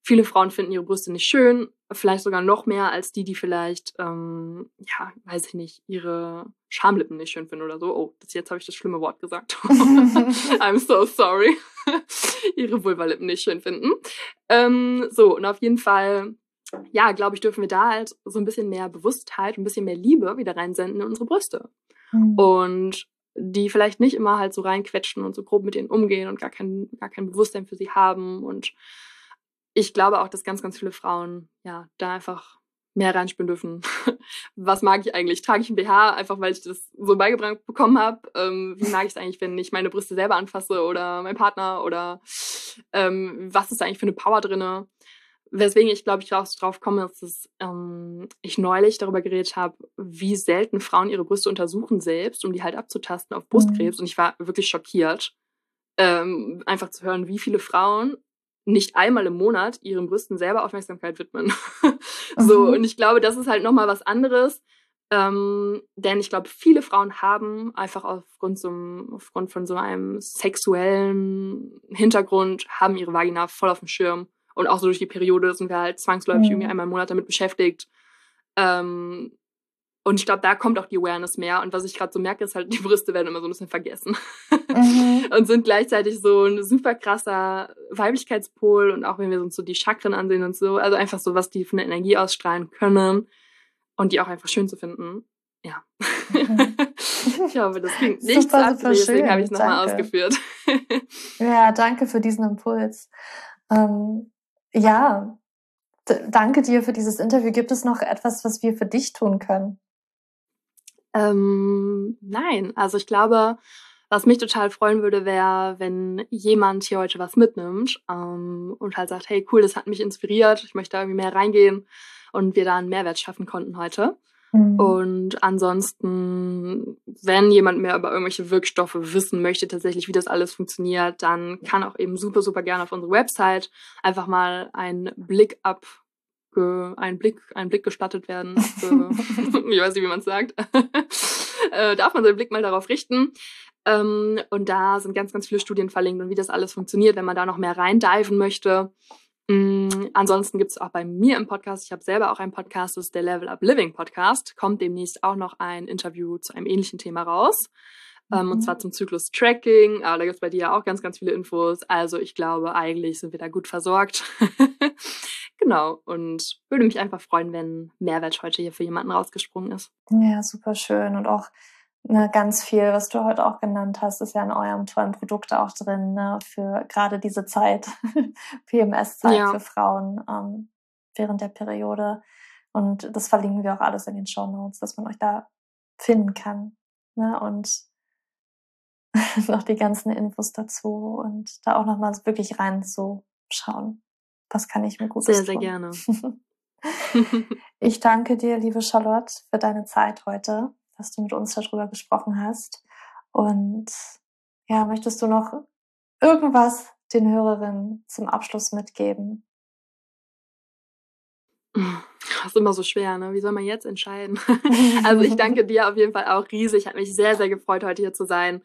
Viele Frauen finden ihre Brüste nicht schön, vielleicht sogar noch mehr als die, die vielleicht, ähm, ja, weiß ich nicht, ihre Schamlippen nicht schön finden oder so. Oh, das, jetzt habe ich das schlimme Wort gesagt. I'm so sorry. ihre Vulvalippen nicht schön finden. Ähm, so, und auf jeden Fall, ja, glaube ich, dürfen wir da halt so ein bisschen mehr Bewusstheit, ein bisschen mehr Liebe wieder reinsenden in unsere Brüste. Mhm. Und die vielleicht nicht immer halt so reinquetschen und so grob mit denen umgehen und gar kein, gar kein Bewusstsein für sie haben und ich glaube auch, dass ganz, ganz viele Frauen ja da einfach mehr reinspielen dürfen. Was mag ich eigentlich? Trage ich ein BH, einfach weil ich das so beigebracht bekommen habe? Ähm, wie mag ich es eigentlich, wenn ich meine Brüste selber anfasse oder mein Partner? Oder ähm, was ist da eigentlich für eine Power drinne? Weswegen ich, glaube ich, drauf, drauf komme, ist, dass ähm, ich neulich darüber geredet habe, wie selten Frauen ihre Brüste untersuchen selbst, um die halt abzutasten auf Brustkrebs. Mhm. Und ich war wirklich schockiert, ähm, einfach zu hören, wie viele Frauen nicht einmal im Monat ihren Brüsten selber Aufmerksamkeit widmen. so, mhm. und ich glaube, das ist halt nochmal was anderes, Ähm, denn ich glaube, viele Frauen haben einfach aufgrund, so, aufgrund von so einem sexuellen Hintergrund, haben ihre Vagina voll auf dem Schirm. Und auch so durch die Periode sind wir halt zwangsläufig mhm. irgendwie einmal im Monat damit beschäftigt. Ähm, und ich glaube, da kommt auch die Awareness mehr. Und was ich gerade so merke, ist halt, die Brüste werden immer so ein bisschen vergessen. Mhm. und sind gleichzeitig so ein super krasser Weiblichkeitspol. Und auch wenn wir uns so die Chakren ansehen und so, also einfach so, was die für eine Energie ausstrahlen können und die auch einfach schön zu finden. Ja. Mhm. ich hoffe, das klingt nicht super, super schön. deswegen habe ich es nochmal ausgeführt. ja, danke für diesen Impuls. Ähm, ja, danke dir für dieses Interview. Gibt es noch etwas, was wir für dich tun können? Ähm, nein, also ich glaube, was mich total freuen würde, wäre, wenn jemand hier heute was mitnimmt ähm, und halt sagt, hey cool, das hat mich inspiriert, ich möchte da irgendwie mehr reingehen und wir da einen Mehrwert schaffen konnten heute. Mhm. Und ansonsten, wenn jemand mehr über irgendwelche Wirkstoffe wissen möchte, tatsächlich, wie das alles funktioniert, dann kann auch eben super, super gerne auf unsere Website einfach mal einen Blick ab ein Blick, ein Blick gestattet werden. ich weiß nicht, wie man es sagt. äh, darf man seinen Blick mal darauf richten. Ähm, und da sind ganz, ganz viele Studien verlinkt und wie das alles funktioniert, wenn man da noch mehr reindiven möchte. Mm, ansonsten gibt es auch bei mir im Podcast, ich habe selber auch einen Podcast, das ist der Level Up Living Podcast, kommt demnächst auch noch ein Interview zu einem ähnlichen Thema raus. Mhm. Ähm, und mhm. zwar zum Zyklus Tracking. Aber da gibt es bei dir ja auch ganz, ganz viele Infos. Also ich glaube, eigentlich sind wir da gut versorgt. Genau. Und würde mich einfach freuen, wenn Mehrwert heute hier für jemanden rausgesprungen ist. Ja, super schön. Und auch ne, ganz viel, was du heute auch genannt hast, ist ja in eurem tollen Produkt auch drin, ne, für gerade diese Zeit, PMS-Zeit ja. für Frauen ähm, während der Periode. Und das verlinken wir auch alles in den Show Notes, dass man euch da finden kann. Ne? Und noch die ganzen Infos dazu und da auch nochmal wirklich reinzuschauen. Was kann ich mir gut Sehr, sehr gerne. ich danke dir, liebe Charlotte, für deine Zeit heute dass du mit uns darüber gesprochen hast. Und ja, möchtest du noch irgendwas den Hörerinnen zum Abschluss mitgeben? Das ist immer so schwer, ne? Wie soll man jetzt entscheiden? also ich danke dir auf jeden Fall auch riesig. Hat mich sehr, sehr gefreut, heute hier zu sein.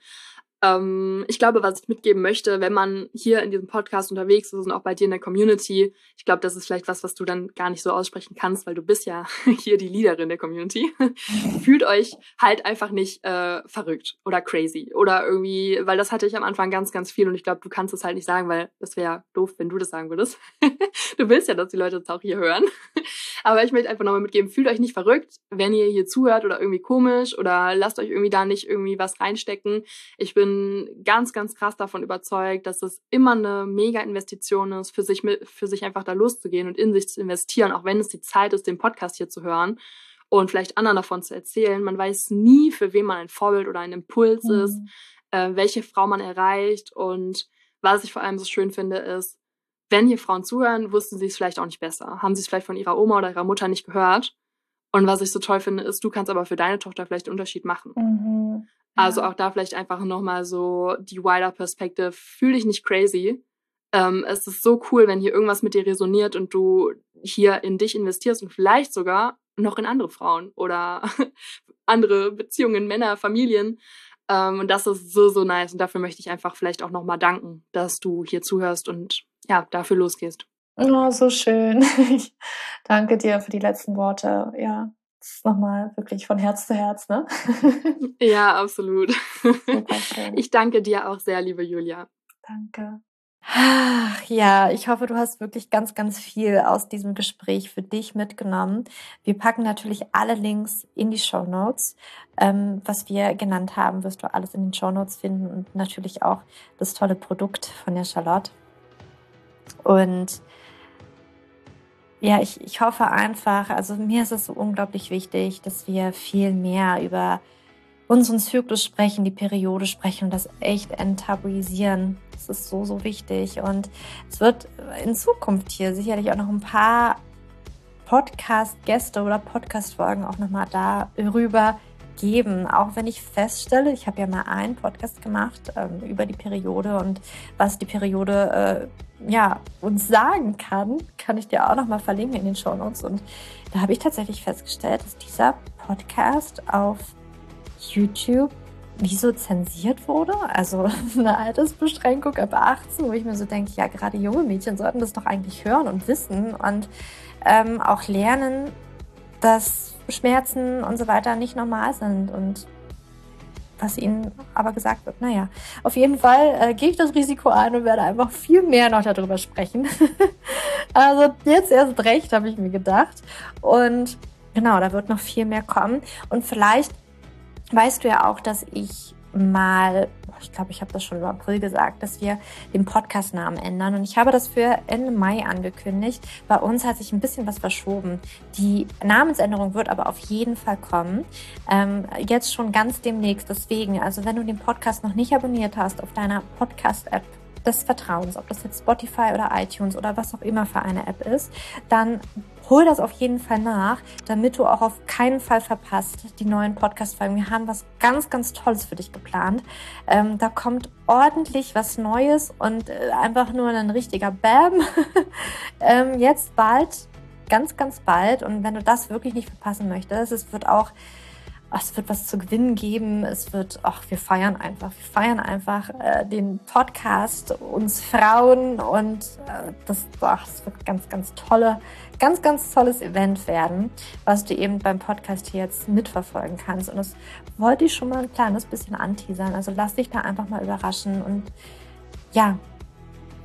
Ähm, ich glaube, was ich mitgeben möchte, wenn man hier in diesem Podcast unterwegs ist und auch bei dir in der Community, ich glaube, das ist vielleicht was, was du dann gar nicht so aussprechen kannst, weil du bist ja hier die Leaderin der Community. Fühlt euch halt einfach nicht äh, verrückt oder crazy oder irgendwie, weil das hatte ich am Anfang ganz, ganz viel und ich glaube, du kannst es halt nicht sagen, weil das wäre doof, wenn du das sagen würdest. du willst ja, dass die Leute das auch hier hören. Aber ich möchte einfach nochmal mitgeben, fühlt euch nicht verrückt, wenn ihr hier zuhört oder irgendwie komisch oder lasst euch irgendwie da nicht irgendwie was reinstecken. Ich bin bin ganz, ganz krass davon überzeugt, dass es immer eine mega Investition ist, für sich, für sich einfach da loszugehen und in sich zu investieren, auch wenn es die Zeit ist, den Podcast hier zu hören und vielleicht anderen davon zu erzählen. Man weiß nie, für wen man ein Vorbild oder ein Impuls mhm. ist, äh, welche Frau man erreicht. Und was ich vor allem so schön finde, ist, wenn hier Frauen zuhören, wussten sie es vielleicht auch nicht besser. Haben sie es vielleicht von ihrer Oma oder ihrer Mutter nicht gehört. Und was ich so toll finde, ist, du kannst aber für deine Tochter vielleicht einen Unterschied machen. Mhm. Also auch da vielleicht einfach nochmal so die wider Perspektive. Fühl dich nicht crazy. Ähm, es ist so cool, wenn hier irgendwas mit dir resoniert und du hier in dich investierst und vielleicht sogar noch in andere Frauen oder andere Beziehungen, Männer, Familien. Ähm, und das ist so, so nice. Und dafür möchte ich einfach vielleicht auch nochmal danken, dass du hier zuhörst und ja, dafür losgehst. Oh, so schön. Ich danke dir für die letzten Worte. Ja, nochmal wirklich von Herz zu Herz, ne? ja, absolut. Ich danke dir auch sehr, liebe Julia. Danke. Ach, ja, ich hoffe, du hast wirklich ganz, ganz viel aus diesem Gespräch für dich mitgenommen. Wir packen natürlich alle Links in die Show Notes. Ähm, was wir genannt haben, wirst du alles in den Show Notes finden und natürlich auch das tolle Produkt von der Charlotte. Und ja, ich, ich hoffe einfach, also mir ist es so unglaublich wichtig, dass wir viel mehr über unseren Zyklus sprechen, die Periode sprechen und das echt enttabuisieren. Das ist so, so wichtig. Und es wird in Zukunft hier sicherlich auch noch ein paar Podcast-Gäste oder Podcast-Folgen auch nochmal darüber geben. Auch wenn ich feststelle, ich habe ja mal einen Podcast gemacht ähm, über die Periode und was die Periode äh, ja, uns sagen kann, kann ich dir auch nochmal verlinken in den Show Notes. Und da habe ich tatsächlich festgestellt, dass dieser Podcast auf YouTube wieso zensiert wurde. Also eine Altersbeschränkung ab 18, wo ich mir so denke, ja, gerade junge Mädchen sollten das doch eigentlich hören und wissen und ähm, auch lernen, dass Schmerzen und so weiter nicht normal sind und was ihnen aber gesagt wird. Naja, auf jeden Fall äh, gehe ich das Risiko ein und werde einfach viel mehr noch darüber sprechen. also jetzt erst recht, habe ich mir gedacht. Und genau, da wird noch viel mehr kommen. Und vielleicht weißt du ja auch, dass ich mal, ich glaube, ich habe das schon im April gesagt, dass wir den Podcast-Namen ändern. Und ich habe das für Ende Mai angekündigt. Bei uns hat sich ein bisschen was verschoben. Die Namensänderung wird aber auf jeden Fall kommen. Ähm, jetzt schon ganz demnächst. Deswegen, also wenn du den Podcast noch nicht abonniert hast auf deiner Podcast-App, des Vertrauens, ob das jetzt Spotify oder iTunes oder was auch immer für eine App ist, dann hol das auf jeden Fall nach, damit du auch auf keinen Fall verpasst die neuen Podcast-Folgen. Wir haben was ganz, ganz Tolles für dich geplant. Ähm, da kommt ordentlich was Neues und äh, einfach nur ein richtiger Bam. ähm, jetzt bald, ganz, ganz bald. Und wenn du das wirklich nicht verpassen möchtest, es wird auch es wird was zu gewinnen geben. Es wird, ach, wir feiern einfach. Wir feiern einfach äh, den Podcast, uns Frauen und äh, das, ach, das wird ganz, ganz tolle, ganz, ganz tolles Event werden, was du eben beim Podcast hier jetzt mitverfolgen kannst. Und das wollte ich schon mal ein kleines bisschen anteasern. Also lass dich da einfach mal überraschen und ja,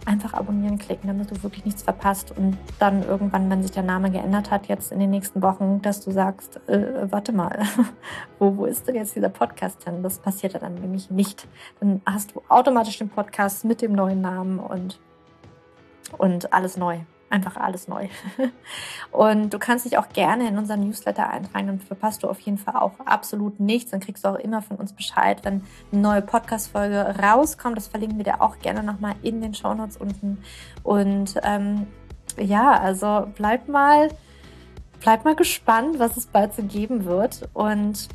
einfach abonnieren klicken, damit du wirklich nichts verpasst und dann irgendwann, wenn sich der Name geändert hat, jetzt in den nächsten Wochen, dass du sagst, äh, warte mal, wo, wo ist denn jetzt dieser Podcast denn? Das passiert ja dann nämlich nicht. Dann hast du automatisch den Podcast mit dem neuen Namen und, und alles neu einfach alles neu. Und du kannst dich auch gerne in unseren Newsletter eintragen, dann verpasst du auf jeden Fall auch absolut nichts. Dann kriegst du auch immer von uns Bescheid, wenn eine neue Podcast-Folge rauskommt. Das verlinken wir dir auch gerne nochmal in den Shownotes unten. Und ähm, ja, also bleib mal, bleib mal gespannt, was es bald so geben wird. Und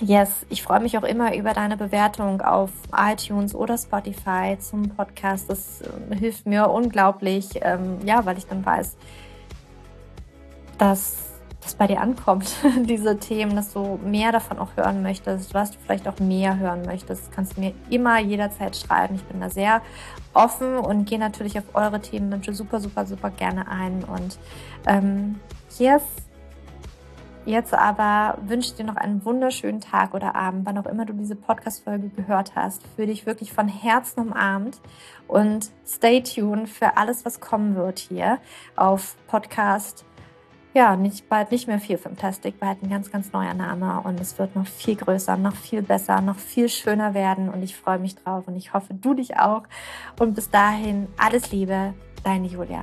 Yes, ich freue mich auch immer über deine Bewertung auf iTunes oder Spotify zum Podcast. Das äh, hilft mir unglaublich, ähm, ja, weil ich dann weiß, dass das bei dir ankommt, diese Themen, dass du mehr davon auch hören möchtest, was du vielleicht auch mehr hören möchtest, kannst du mir immer jederzeit schreiben. Ich bin da sehr offen und gehe natürlich auf eure Themenwünsche super, super, super gerne ein. Und ähm, yes, Jetzt aber wünsche ich dir noch einen wunderschönen Tag oder Abend, wann auch immer du diese Podcast-Folge gehört hast. Fühle dich wirklich von Herzen umarmt und stay tuned für alles, was kommen wird hier auf Podcast. Ja, nicht, bald nicht mehr viel Fantastic, bald ein ganz, ganz neuer Name und es wird noch viel größer, noch viel besser, noch viel schöner werden und ich freue mich drauf und ich hoffe, du dich auch. Und bis dahin, alles Liebe, deine Julia.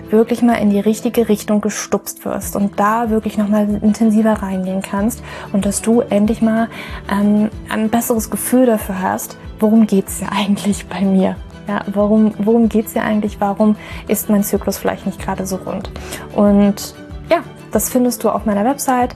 wirklich mal in die richtige Richtung gestupst wirst und da wirklich nochmal intensiver reingehen kannst und dass du endlich mal ähm, ein besseres Gefühl dafür hast, worum geht's ja eigentlich bei mir. Ja, warum, worum geht's ja eigentlich? Warum ist mein Zyklus vielleicht nicht gerade so rund? Und ja, das findest du auf meiner Website